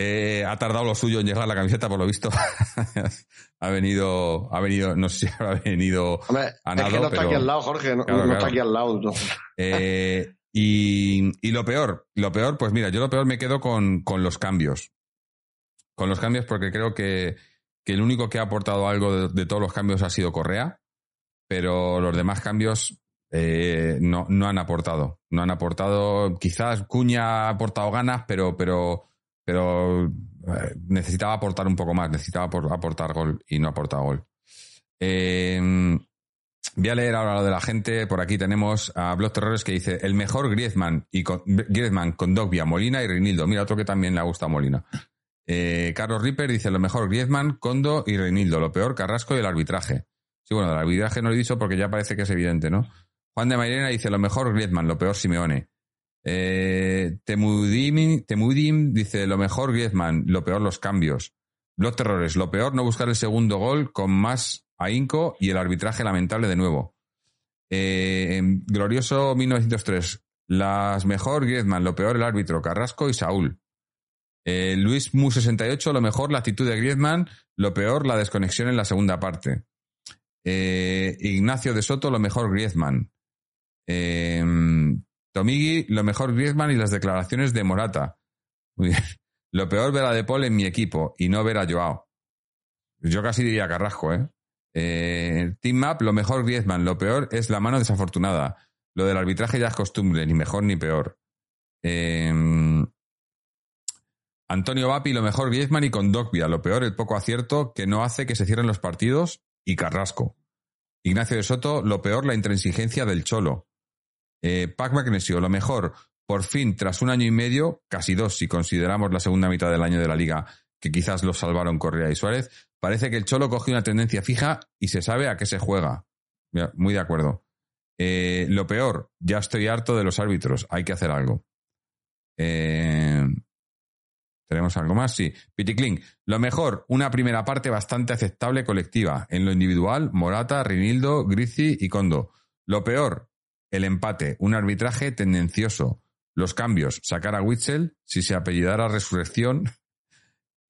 Speaker 3: Eh, ha tardado lo suyo en llegar la camiseta, por lo visto. ha venido, ha venido, no sé si habrá venido
Speaker 5: Hombre,
Speaker 3: a
Speaker 5: es
Speaker 3: nado,
Speaker 5: que no está
Speaker 3: pero-
Speaker 5: aquí al lado, Jorge. No,
Speaker 3: Claro,
Speaker 5: no
Speaker 3: claro.
Speaker 5: está aquí al lado.
Speaker 3: Eh, y, y lo peor, lo peor, pues mira, yo lo peor me quedo con, con los cambios. Con los cambios porque creo que, que el único que ha aportado algo de, todos los cambios ha sido Correa, pero los demás cambios eh, no, no han aportado. No han aportado, quizás Cuña ha aportado ganas, pero, pero, pero eh, necesitaba aportar un poco más, necesitaba apor- aportar gol y no ha aportado gol. Eh, Voy a leer ahora lo de la gente. Por aquí tenemos a Blog Terrores que dice el mejor Griezmann y con, Griezmann con Dogbia, Molina y Reinildo. Mira, otro que también le gusta a Molina. Eh, Carlos Ripper dice lo mejor Griezmann, Condo y Reinildo. Lo peor Carrasco y el arbitraje. Sí, bueno, del arbitraje no lo he dicho porque ya parece que es evidente, ¿no? Juan de Mairena dice lo mejor Griezmann, lo peor Simeone. Eh, Temudim, dice lo mejor Griezmann, lo peor los cambios. Blog Terrores, lo peor no buscar el segundo gol con más ahínco y el arbitraje lamentable de nuevo. Eh, glorioso 1903, las mejor Griezmann, lo peor el árbitro, Carrasco y Saúl. Eh, Luis Mu 68, lo mejor la actitud de Griezmann, lo peor la desconexión en la segunda parte. Eh, Ignacio de Soto, lo mejor Griezmann. Eh, Tomigi, lo mejor Griezmann y las declaraciones de Morata. Lo peor ver a De Paul en mi equipo y no ver a Joao. Yo casi diría Carrasco, ¿eh? eh Team Map, lo mejor Griezmann, lo peor es la mano desafortunada. Lo del arbitraje ya es costumbre, ni mejor ni peor. Antonio Vapi, lo mejor Griezmann y con Dogbia, lo peor el poco acierto que no hace que se cierren los partidos y Carrasco. Ignacio de Soto, lo peor la intransigencia del Cholo. Eh, Pac Magnesio, lo mejor, por fin, tras un año y medio, casi dos si consideramos la segunda mitad del año de la liga, que quizás los salvaron Correa y Suárez, parece que el Cholo coge una tendencia fija y se sabe a qué se juega. Muy de acuerdo. Eh, lo peor, ya estoy harto de los árbitros, hay que hacer algo. Eh, ¿Tenemos algo más? Sí. Piticlin. Lo mejor, una primera parte bastante aceptable colectiva. En lo individual, Morata, Rinildo, Grizi y Kondo. Lo peor, el empate, un arbitraje tendencioso. Los cambios, sacar a Witzel, si se apellidara Resurrección.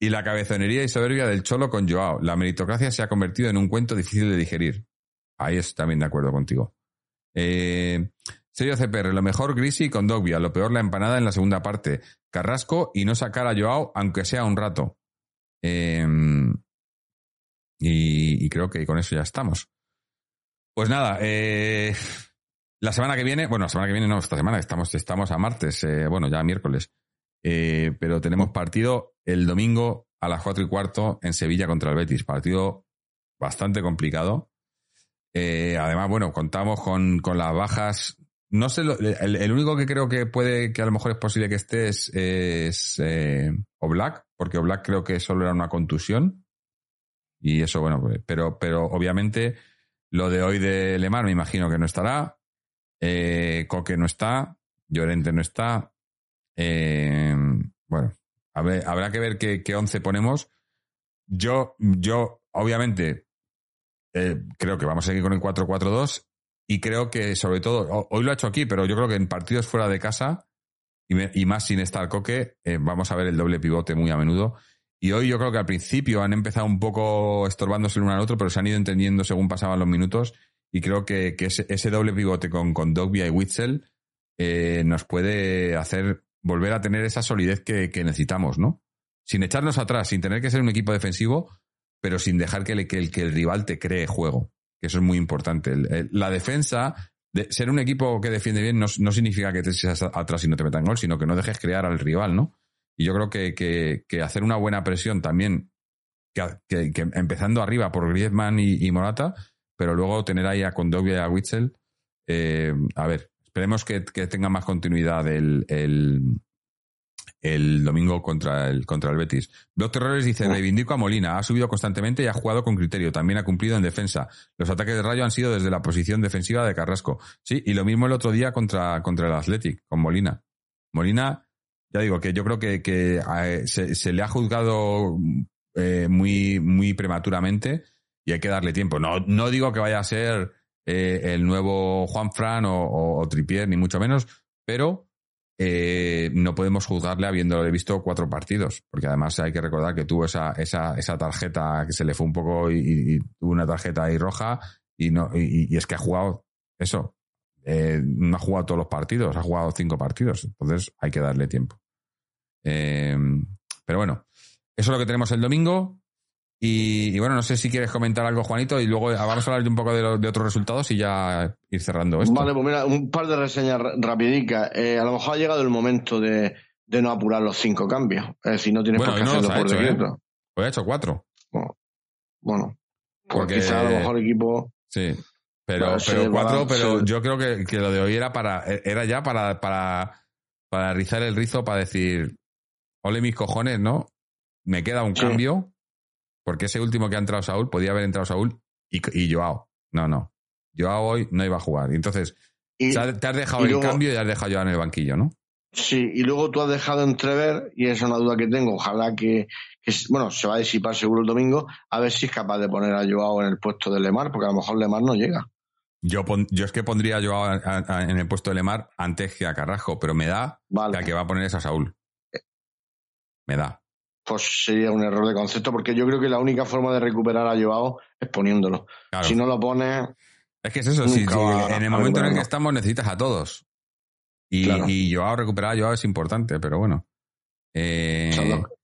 Speaker 3: Y la cabezonería y soberbia del Cholo con Joao. La meritocracia se ha convertido en un cuento difícil de digerir. Ahí estoy también de acuerdo contigo. Eh, Serio CPR, lo mejor Grisi con Dogbia, lo peor la empanada en la segunda parte. Carrasco y no sacar a Joao, aunque sea un rato. Em, y, creo que con eso ya estamos. Pues nada, eh, la semana que viene, bueno, la semana que viene no, esta semana, estamos, estamos a martes, eh, bueno, ya miércoles. Eh, pero tenemos partido el domingo a las cuatro y cuarto en Sevilla contra el Betis. Partido bastante complicado. además, bueno, contamos con, con las bajas no sé, el, único que creo que puede, que a lo mejor es posible que esté es, es eh, Oblak, porque Oblak creo que solo era una contusión. Y eso, bueno, pues, pero, pero obviamente lo de hoy de Lemar me imagino que no estará. Eh, Coque no está. Llorente no está. Eh, bueno, a habrá que ver qué, qué once ponemos. Yo, yo, obviamente, creo que vamos a seguir con el 4-4-2 y creo que, sobre todo, hoy lo ha hecho aquí, pero yo creo que en partidos fuera de casa, y, más sin estar coque, eh, vamos a ver el doble pivote muy a menudo. Y hoy yo creo que al principio han empezado un poco estorbándose el uno al otro, pero se han ido entendiendo según pasaban los minutos. Y creo que, ese, doble pivote con, con Dogbia y Witzel eh, nos puede hacer volver a tener esa solidez que, necesitamos, ¿no? Sin echarnos atrás, sin tener que ser un equipo defensivo, pero sin dejar que, que el rival te cree juego que eso es muy importante. la defensa, de, ser un equipo que defiende bien no, significa que te eches atrás y no te metan gol, sino que no dejes crear al rival, ¿no? Y yo creo que, que, hacer una buena presión también, que, empezando arriba por Griezmann y, Morata, pero luego tener ahí a Condovia y a Witzel, eh, a ver, esperemos que, tenga más continuidad el domingo contra el, contra el Betis. Dos Terrores dice, reivindico a Molina, ha subido constantemente y ha jugado con criterio, también ha cumplido en defensa. Los ataques de Rayo han sido desde la posición defensiva de Carrasco. Sí, y lo mismo el otro día contra, contra el Athletic, con Molina. Molina, ya digo que yo creo que, que eh, se, le ha juzgado eh, muy, muy prematuramente y hay que darle tiempo. No, no digo que vaya a ser eh, el nuevo Juan Fran o, o Tripier, ni mucho menos, pero eh, no podemos juzgarle habiéndole visto cuatro partidos, porque además hay que recordar que tuvo esa, esa, esa tarjeta que se le fue un poco y, tuvo una tarjeta ahí roja y, no, y, es que ha jugado eso. Eh, no ha jugado todos los partidos, ha jugado cinco partidos, entonces hay que darle tiempo. Eh, pero bueno, eso es lo que tenemos el domingo. Y, bueno, no sé si quieres comentar algo, Juanito, y luego vamos a hablar un poco de, otros resultados y ya ir cerrando esto.
Speaker 5: Vale, pues mira, un par de reseñas rapidicas. Eh, a lo mejor ha llegado el momento de, no apurar los cinco cambios. Es decir, no tienes por qué hacerlo por
Speaker 3: hecho, ¿eh? Pues he hecho cuatro.
Speaker 5: Bueno, porque quizá a lo mejor equipo...
Speaker 3: Sí, pero, pero cuatro, pero yo creo que, que, lo de hoy era para era ya para, para, para rizar el rizo, para decir, ole mis cojones, ¿no? Me queda un cambio porque ese último que ha entrado Saúl, podía haber entrado Saúl y, y Joao. No, no. Joao hoy no iba a jugar. entonces, te has dejado el cambio y has dejado Joao en el banquillo, ¿no?
Speaker 5: Sí, y luego tú has dejado entrever, y esa es una duda que tengo, ojalá que, bueno, se va a disipar seguro el domingo, a ver si es capaz de poner a Joao en el puesto de Lemar, porque a lo mejor Lemar no llega.
Speaker 3: Yo, yo es que pondría a Joao en el puesto de Lemar antes que a Carrajo, pero me da que que va a poner es a Saúl. Eh. Me da
Speaker 5: pues sería un error de concepto, porque yo creo que la única forma de recuperar a Joao es poniéndolo. Si no lo pones.
Speaker 3: Es que es eso, si, en el momento en el que estamos necesitas a todos. Y, Joao recuperar a Joao es importante, pero bueno. Eh,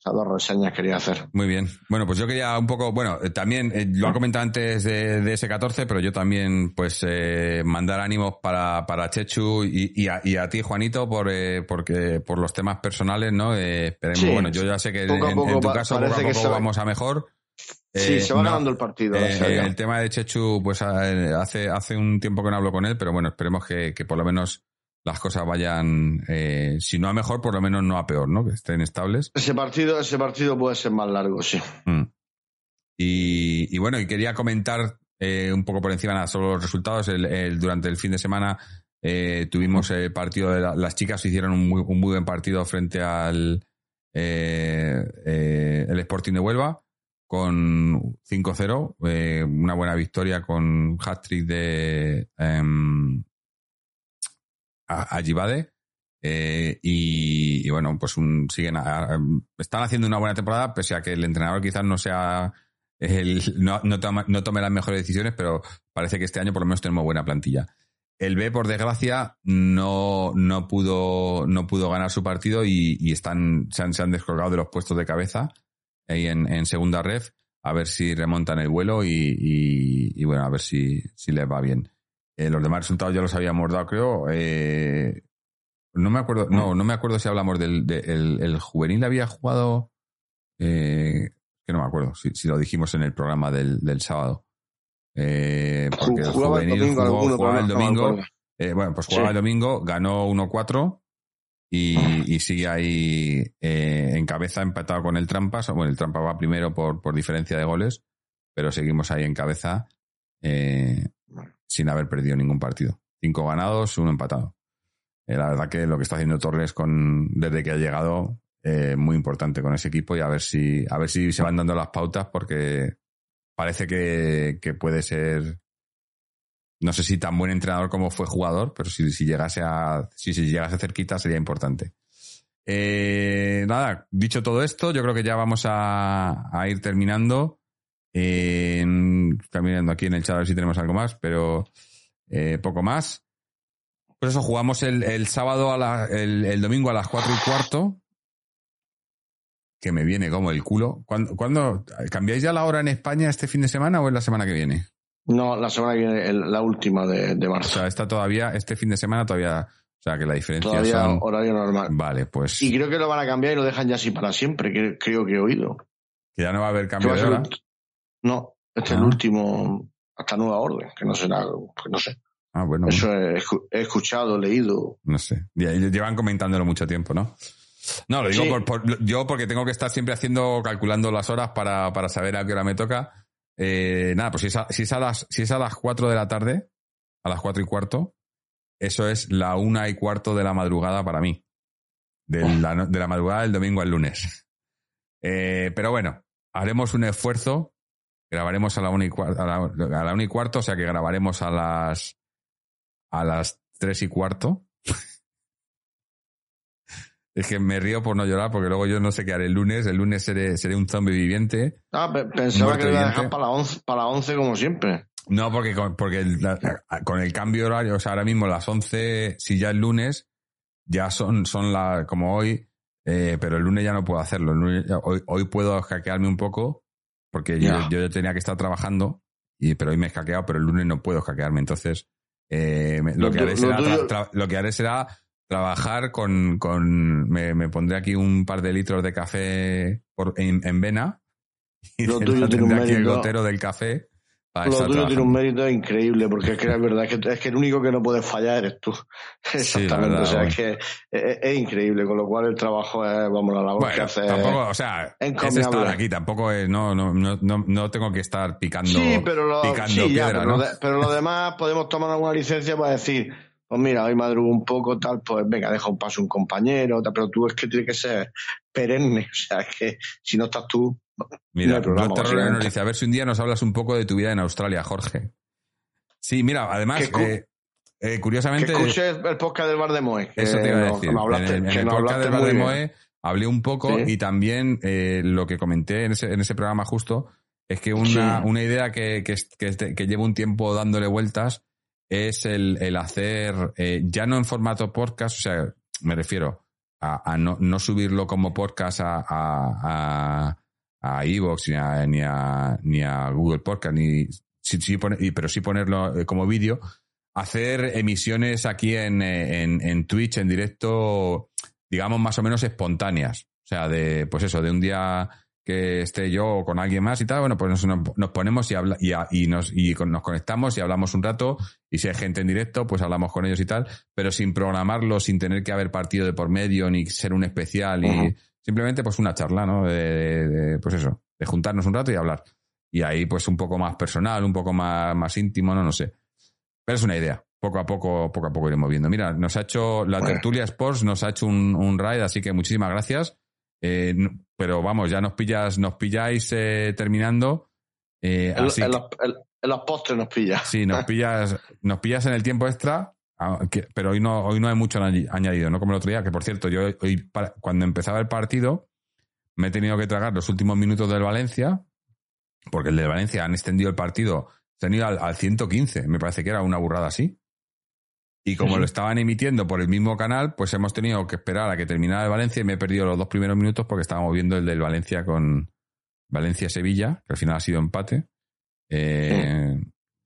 Speaker 5: dos, dos reseñas quería hacer.
Speaker 3: Muy bien. Bueno, pues yo quería un poco, bueno, eh, también eh, lo ha comentado antes de, de ese 14, pero yo también, pues, eh, mandar ánimos para, para Chechu y, y, a, y a ti, Juanito, por, eh, porque, por los temas personales, ¿no? Esperemos,
Speaker 5: Sí.
Speaker 3: bueno, yo ya sé que
Speaker 5: Poco
Speaker 3: en,
Speaker 5: poco
Speaker 3: en tu caso poco a poco
Speaker 5: se
Speaker 3: vamos a mejor.
Speaker 5: Sí, se va
Speaker 3: no,
Speaker 5: ganando el partido.
Speaker 3: el tema de Chechu, pues hace, hace un tiempo que no hablo con él, pero bueno, esperemos que, que por lo menos las cosas vayan, eh, si no a mejor, por lo menos no a peor, ¿no? Que estén estables.
Speaker 5: Ese partido, ese partido puede ser más largo, sí.
Speaker 3: Mm. Y, y bueno, y quería comentar eh, un poco por encima nada, solo los resultados. El, el- durante el fin de semana eh, tuvimos el partido de la- las chicas, hicieron un muy, un muy buen partido frente al eh, el Sporting de Huelva con 5-0, eh, una buena victoria con hat-trick de em, a- Ajibade. Eh, y, bueno, pues un, siguen a- a- están haciendo una buena temporada, pese a que el entrenador quizás no sea el, no, no, toma- no tome las mejores decisiones, pero parece que este año por lo menos tenemos buena plantilla. El B, por desgracia, no, no pudo, no pudo ganar su partido y, y están, se han, se han descolgado de los puestos de cabeza ahí en, en segunda ref, a ver si remontan el vuelo y, y- y bueno, a ver si, si les va bien. Eh, los demás resultados ya los habíamos dado, creo. Eh, no me acuerdo, no, no me acuerdo si hablamos del, de- el, el juvenil había jugado, eh, que no me acuerdo si, si lo dijimos en el programa del, del sábado. Eh, porque el
Speaker 5: Jugaba el domingo
Speaker 3: jugó-
Speaker 5: alguno,
Speaker 3: jugaba
Speaker 5: pero
Speaker 3: el
Speaker 5: no me
Speaker 3: domingo.
Speaker 5: acuerdo.
Speaker 3: eh, bueno, pues jugaba
Speaker 5: Sí.
Speaker 3: el domingo, ganó 1-4 y, y sigue ahí eh, en cabeza empatado con el Trampas. Bueno, el Trampa va primero por, por diferencia de goles, pero seguimos ahí en cabeza eh, sin haber perdido ningún partido. Cinco ganados, uno empatado. Eh, la verdad que lo que está haciendo Torres con, desde que ha llegado eh, muy importante con ese equipo y a ver si a ver si se van dando las pautas porque parece que, que puede ser no sé si tan buen entrenador como fue jugador, pero si, si llegase a si, si llegase cerquita sería importante. Eh, nada, dicho todo esto, yo creo que ya vamos a, a ir terminando. Eh, está mirando aquí en el chat a ver si tenemos algo más, pero eh, poco más. Por eso jugamos el, el sábado, a la, el, el domingo a las cuatro y cuarto, que me viene como el culo. ¿Cuándo, cuándo- cambiáis ya la hora en España este fin de semana o es la semana que viene?
Speaker 5: No, la semana que viene, la última de, de
Speaker 3: O
Speaker 5: marzo.
Speaker 3: sea, está todavía, este fin de semana todavía, o sea, que la diferencia
Speaker 5: Todavía
Speaker 3: son...
Speaker 5: horario normal.
Speaker 3: Vale, pues
Speaker 5: Y creo que lo van a cambiar y lo dejan ya así para siempre, que creo que he oído.
Speaker 3: que ya no va a haber cambio de hora.
Speaker 5: No, este es
Speaker 3: Ah.
Speaker 5: el último hasta nueva orden, que no será, pues no sé.
Speaker 3: Ah, bueno,
Speaker 5: Eso he, he escuchado, leído.
Speaker 3: no sé. Llevan comentándolo mucho tiempo, ¿no? No, lo digo
Speaker 5: Sí.
Speaker 3: por, por- yo porque tengo que estar siempre haciendo, calculando las horas para, para saber a qué hora me toca. Eh, nada, pues si es, a, si, es a las, si es a las 4 de la tarde, a las 4 y cuarto, eso es la una y cuarto de la madrugada para mí. De la, no- de la madrugada del domingo al lunes. Eh, pero bueno, haremos un esfuerzo. Grabaremos a la una y cuarto, a la, a la una y cuarto, o sea que grabaremos a las a las tres y cuarto. es que me río por no llorar, porque luego yo no sé qué haré el lunes. El lunes seré, seré un zombie viviente.
Speaker 5: Ah, pe- pensaba que lo iba a dejar para la 11, para la 11 como siempre.
Speaker 3: No, porque, con, porque el- la- con el cambio horario, o sea, ahora mismo las 11, si ya es lunes, ya son, son la, como hoy, eh, pero el lunes ya no puedo hacerlo. El lunes hoy, hoy puedo hackearme un poco, porque yo, yo tenía que estar trabajando, y, pero hoy me he hackeado, pero el lunes no puedo hackearme. Entonces, eh, me- lo,
Speaker 5: Lo
Speaker 3: que haré
Speaker 5: lo
Speaker 3: será,
Speaker 5: tuyo-
Speaker 3: tra- tra- lo que haré será trabajar con, con me, me pondré aquí un par de litros de café por, en, en vena, y
Speaker 5: Lo
Speaker 3: tendré
Speaker 5: tuyo tiene un
Speaker 3: aquí el gotero del café.
Speaker 5: Lo tuyo tiene un mérito increíble, porque es que es verdad, es que, es que el único que no puede fallar eres tú. Exactamente. o sea,
Speaker 3: bueno.
Speaker 5: es que es, es increíble, con lo cual el trabajo es, vamos, la labor que hace.
Speaker 3: tampoco, o sea, es estar aquí, tampoco es, no, no, no, no, no tengo que estar picando,
Speaker 5: Sí, pero lo,
Speaker 3: picando
Speaker 5: sí, ya,
Speaker 3: piedra,
Speaker 5: pero,
Speaker 3: ¿no?
Speaker 5: lo de- pero lo demás podemos tomar alguna licencia para decir, pues mira, hoy madrugo un poco, tal, pues venga, deja un paso un compañero, tal, pero tú es que tiene que ser perenne, o sea, es que si no estás tú, no
Speaker 3: Mira,
Speaker 5: hay programa,
Speaker 3: dice, a ver si un día nos hablas un poco de tu vida en Australia, Jorge. Sí, mira, además, eh, eh,
Speaker 5: que
Speaker 3: curiosamente,
Speaker 5: escuches el podcast del Bar de Moe.
Speaker 3: eso te iba a
Speaker 5: no-
Speaker 3: decir.
Speaker 5: no hablaste,
Speaker 3: en el, en
Speaker 5: que
Speaker 3: el
Speaker 5: no
Speaker 3: podcast del Bar de. Moe hablé un poco
Speaker 5: Sí.
Speaker 3: y también eh, lo que comenté en ese, en ese programa justo es que una,
Speaker 5: Sí.
Speaker 3: una idea que, que, que llevo un tiempo dándole vueltas es el, el hacer, eh, ya no en formato podcast, o sea, me refiero a, a no, no subirlo como podcast a, a, a, a Evox ni a, ni, a, ni a Google Podcast, ni, sí, sí pone- pero sí ponerlo eh, como vídeo, hacer emisiones aquí en, en, en Twitch en directo, digamos, más o menos espontáneas. O sea, de, pues eso, de un día que esté yo o con alguien más y tal, bueno, pues nos, ponemos y, habla, y, a- y nos, y con- nos conectamos y hablamos un rato y si hay gente en directo, pues hablamos con ellos y tal, pero sin programarlo, sin tener que haber partido de por medio ni ser un especial y simplemente pues una charla, ¿no? De, de- de, pues eso, de juntarnos un rato y hablar. Y ahí pues un poco más personal, un poco más, más íntimo, no, no sé. Pero es una idea. Poco a poco, poco a poco iremos viendo. Mira, nos ha hecho la
Speaker 5: Bueno.
Speaker 3: Tertulia Sports, nos ha hecho un, un raid, así que muchísimas gracias. Eh, pero vamos, ya nos pillas, nos pilláis eh, terminando. Eh,
Speaker 5: En,
Speaker 3: así
Speaker 5: en los, en- en los postres nos pilla.
Speaker 3: Sí, nos pillas, nos pillas en el tiempo extra, ah, pero hoy no, hoy no hay mucho añadi- añadido, no como el otro día, que por cierto, yo hoy, para- cuando empezaba el partido, me he tenido que tragar los últimos minutos del Valencia, porque el de Valencia han extendido el partido, se han ido al, al 115, me parece que era una burrada así. Y como lo estaban emitiendo por el mismo canal, pues hemos tenido que esperar a que terminara el Valencia y me he perdido los dos primeros minutos porque estábamos viendo el del Valencia con Valencia-Sevilla, que al final ha sido empate. Eh,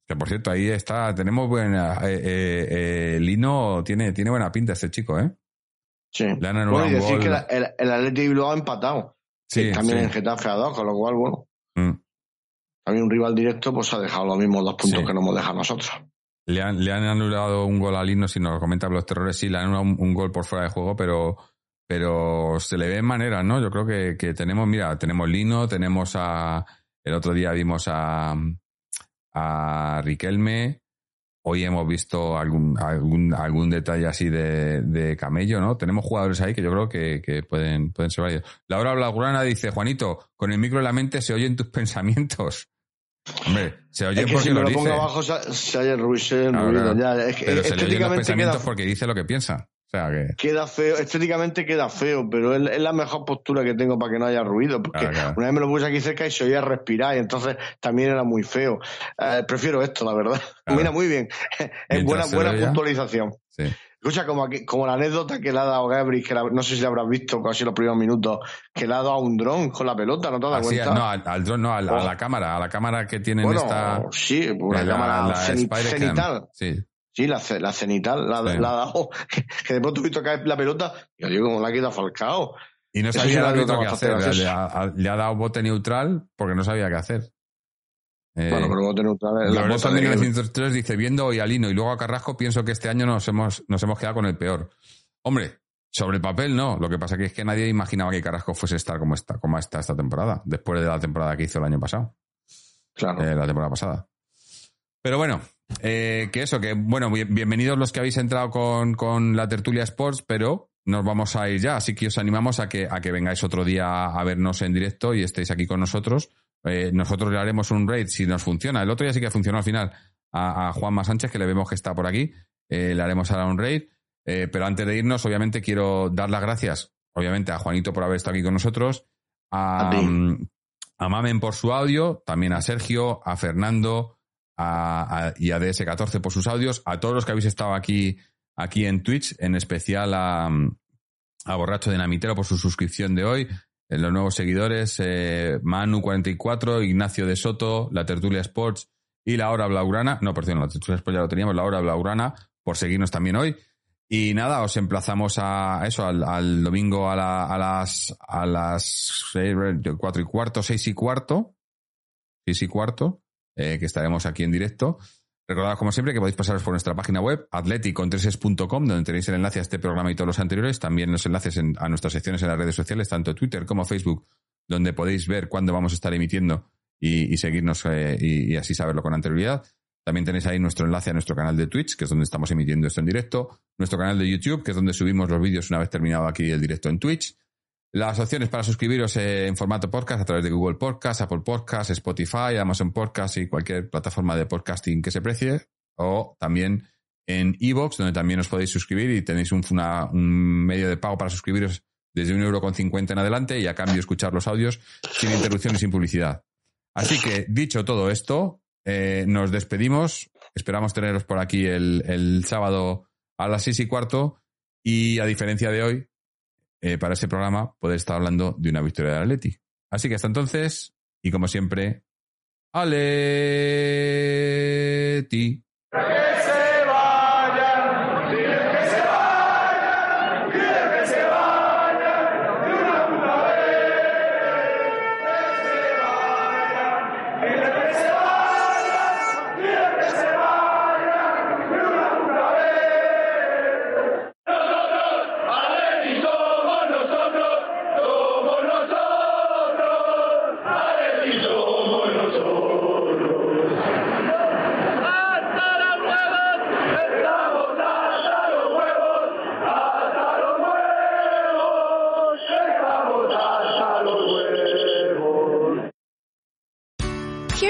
Speaker 3: Que por cierto, ahí está, tenemos buena. eh, eh, eh, Lino tiene, tiene buena pinta este chico, ¿eh?
Speaker 5: Sí.
Speaker 3: Le han anulado
Speaker 5: Bueno, y
Speaker 3: un
Speaker 5: decir
Speaker 3: gol.
Speaker 5: que la- el, el Atleti de Bilbao ha empatado.
Speaker 3: Sí,
Speaker 5: también
Speaker 3: sí.
Speaker 5: en Getafe a dos, con lo cual, bueno,
Speaker 3: Mm.
Speaker 5: también un rival directo pues ha dejado los mismos dos puntos
Speaker 3: Sí.
Speaker 5: que nos hemos dejado nosotros.
Speaker 3: Le han, le han anulado un gol a Lino, si nos lo comentan los terrores, sí, le han anulado un, un gol por fuera de juego, pero, pero se le ve en maneras, ¿no? Yo creo que, que tenemos, mira, tenemos Lino, tenemos a. El otro día vimos a, a Riquelme. Hoy hemos visto algún, algún, algún detalle así de, de camello, ¿no? Tenemos jugadores ahí que yo creo que, que pueden, pueden ser válidos. Laura Blaugrana dice, Juanito, con el micro en la mente se oyen tus pensamientos. Hombre, se oyen
Speaker 5: Es que
Speaker 3: porque
Speaker 5: si me
Speaker 3: los
Speaker 5: lo pongo
Speaker 3: dice.
Speaker 5: abajo se, se haya ruido, ruido, ya. Es que
Speaker 3: Pero se le oyen los
Speaker 5: estéticamente
Speaker 3: pensamientos
Speaker 5: queda,
Speaker 3: porque dice lo que piensa. O sea que.
Speaker 5: queda feo, estéticamente queda feo, pero es, es la mejor postura que tengo para que no haya ruido. Porque
Speaker 3: Claro, claro.
Speaker 5: una vez me lo puse aquí cerca y se oía respirar y entonces también era muy feo. Eh, prefiero esto, la verdad.
Speaker 3: Claro.
Speaker 5: Mira, muy bien. Es buena, buena puntualización.
Speaker 3: Sí.
Speaker 5: Escucha, como, aquí- como la anécdota que le ha dado Gabri, que la- no sé si la habrás visto casi los primeros minutos, que le ha dado a un dron con la pelota, ¿no te das
Speaker 3: Así,
Speaker 5: cuenta?
Speaker 3: no, al, al dron, no, al- a
Speaker 5: Oh.
Speaker 3: la cámara, a la cámara que tienen
Speaker 5: bueno,
Speaker 3: esta.
Speaker 5: sí, una
Speaker 3: la-
Speaker 5: cámara
Speaker 3: la
Speaker 5: cenital.
Speaker 3: Sí.
Speaker 5: Sí, la, la cenital la,
Speaker 3: Sí.
Speaker 5: la ha dado. Que de pronto he visto caer la pelota y yo digo, como la ha quitado Falcao.
Speaker 3: Y no sabía el
Speaker 5: la
Speaker 3: árbitro qué hacer. Le, ha, le ha dado bote neutral porque no sabía qué hacer. Eh,
Speaker 5: bueno, pero bote neutral. la
Speaker 3: Glorioso
Speaker 5: bota de-
Speaker 3: 1903 dice, viendo hoy a Lino y luego a Carrasco, pienso que este año nos hemos, nos hemos quedado con el peor. Hombre, sobre el papel no. Lo que pasa que es que nadie imaginaba que Carrasco fuese a estar como está, como está esta temporada, después de la temporada que hizo el año pasado.
Speaker 5: Claro.
Speaker 3: eh, la temporada pasada. Pero bueno, eh, que eso, que bueno, bien- bienvenidos los que habéis entrado con, con la tertulia Sports, pero nos vamos a ir ya, así que os animamos a que, a que vengáis otro día a vernos en directo y estéis aquí con nosotros. Eh, nosotros le haremos un raid si nos funciona. El otro día sí que funcionó al final a, a Juanma Sánchez, que le vemos que está por aquí. Eh, le haremos ahora un raid. Eh, pero antes de irnos, obviamente quiero dar las gracias, obviamente, a Juanito por haber estado aquí con nosotros, a,
Speaker 5: A
Speaker 3: mm, a Mamen por su audio, también a Sergio, a Fernando a, a- y a DS14 por sus audios, a todos los que habéis estado aquí, aquí en Twitch, en especial a, mm, a Borracho Dinamitero por su suscripción de hoy, los nuevos seguidores, eh, Manu44, Ignacio de Soto, La Tertulia Sports y La Hora Blaugrana, no, perdón, La Tertulia Sports ya lo teníamos, La Hora Blaugrana, por seguirnos también hoy. Y nada, os emplazamos a eso, al, domingo a, la- a las a las seis, cuatro y cuarto, seis y cuarto, seis y cuarto, eh, que estaremos aquí en directo. Recordad, como siempre, que podéis pasaros por nuestra página web, atleticontreses.com, donde tenéis el enlace a este programa y todos los anteriores. También los enlaces en- a nuestras secciones en las redes sociales, tanto Twitter como Facebook, donde podéis ver cuándo vamos a estar emitiendo y, seguirnos eh, y, y así saberlo con anterioridad. También tenéis ahí nuestro enlace a nuestro canal de Twitch, que es donde estamos emitiendo esto en directo. Nuestro canal de YouTube, que es donde subimos los vídeos una vez terminado aquí el directo en Twitch. Las opciones para suscribiros eh, en formato podcast a través de Google Podcast, Apple Podcast, Spotify, Amazon Podcast y cualquier plataforma de podcasting que se precie. O también en Evox, donde también os podéis suscribir y tenéis un, una- un medio de pago para suscribiros desde un euro con cincuenta en adelante y a cambio escuchar los audios sin interrupción y sin publicidad. Así que, dicho todo esto, eh, nos despedimos. Esperamos teneros por aquí el, el sábado a las seis y cuarto. Y a diferencia de hoy, eh, para ese programa poder estar hablando de una victoria de Atleti. Así que hasta entonces, y como siempre, Aleti.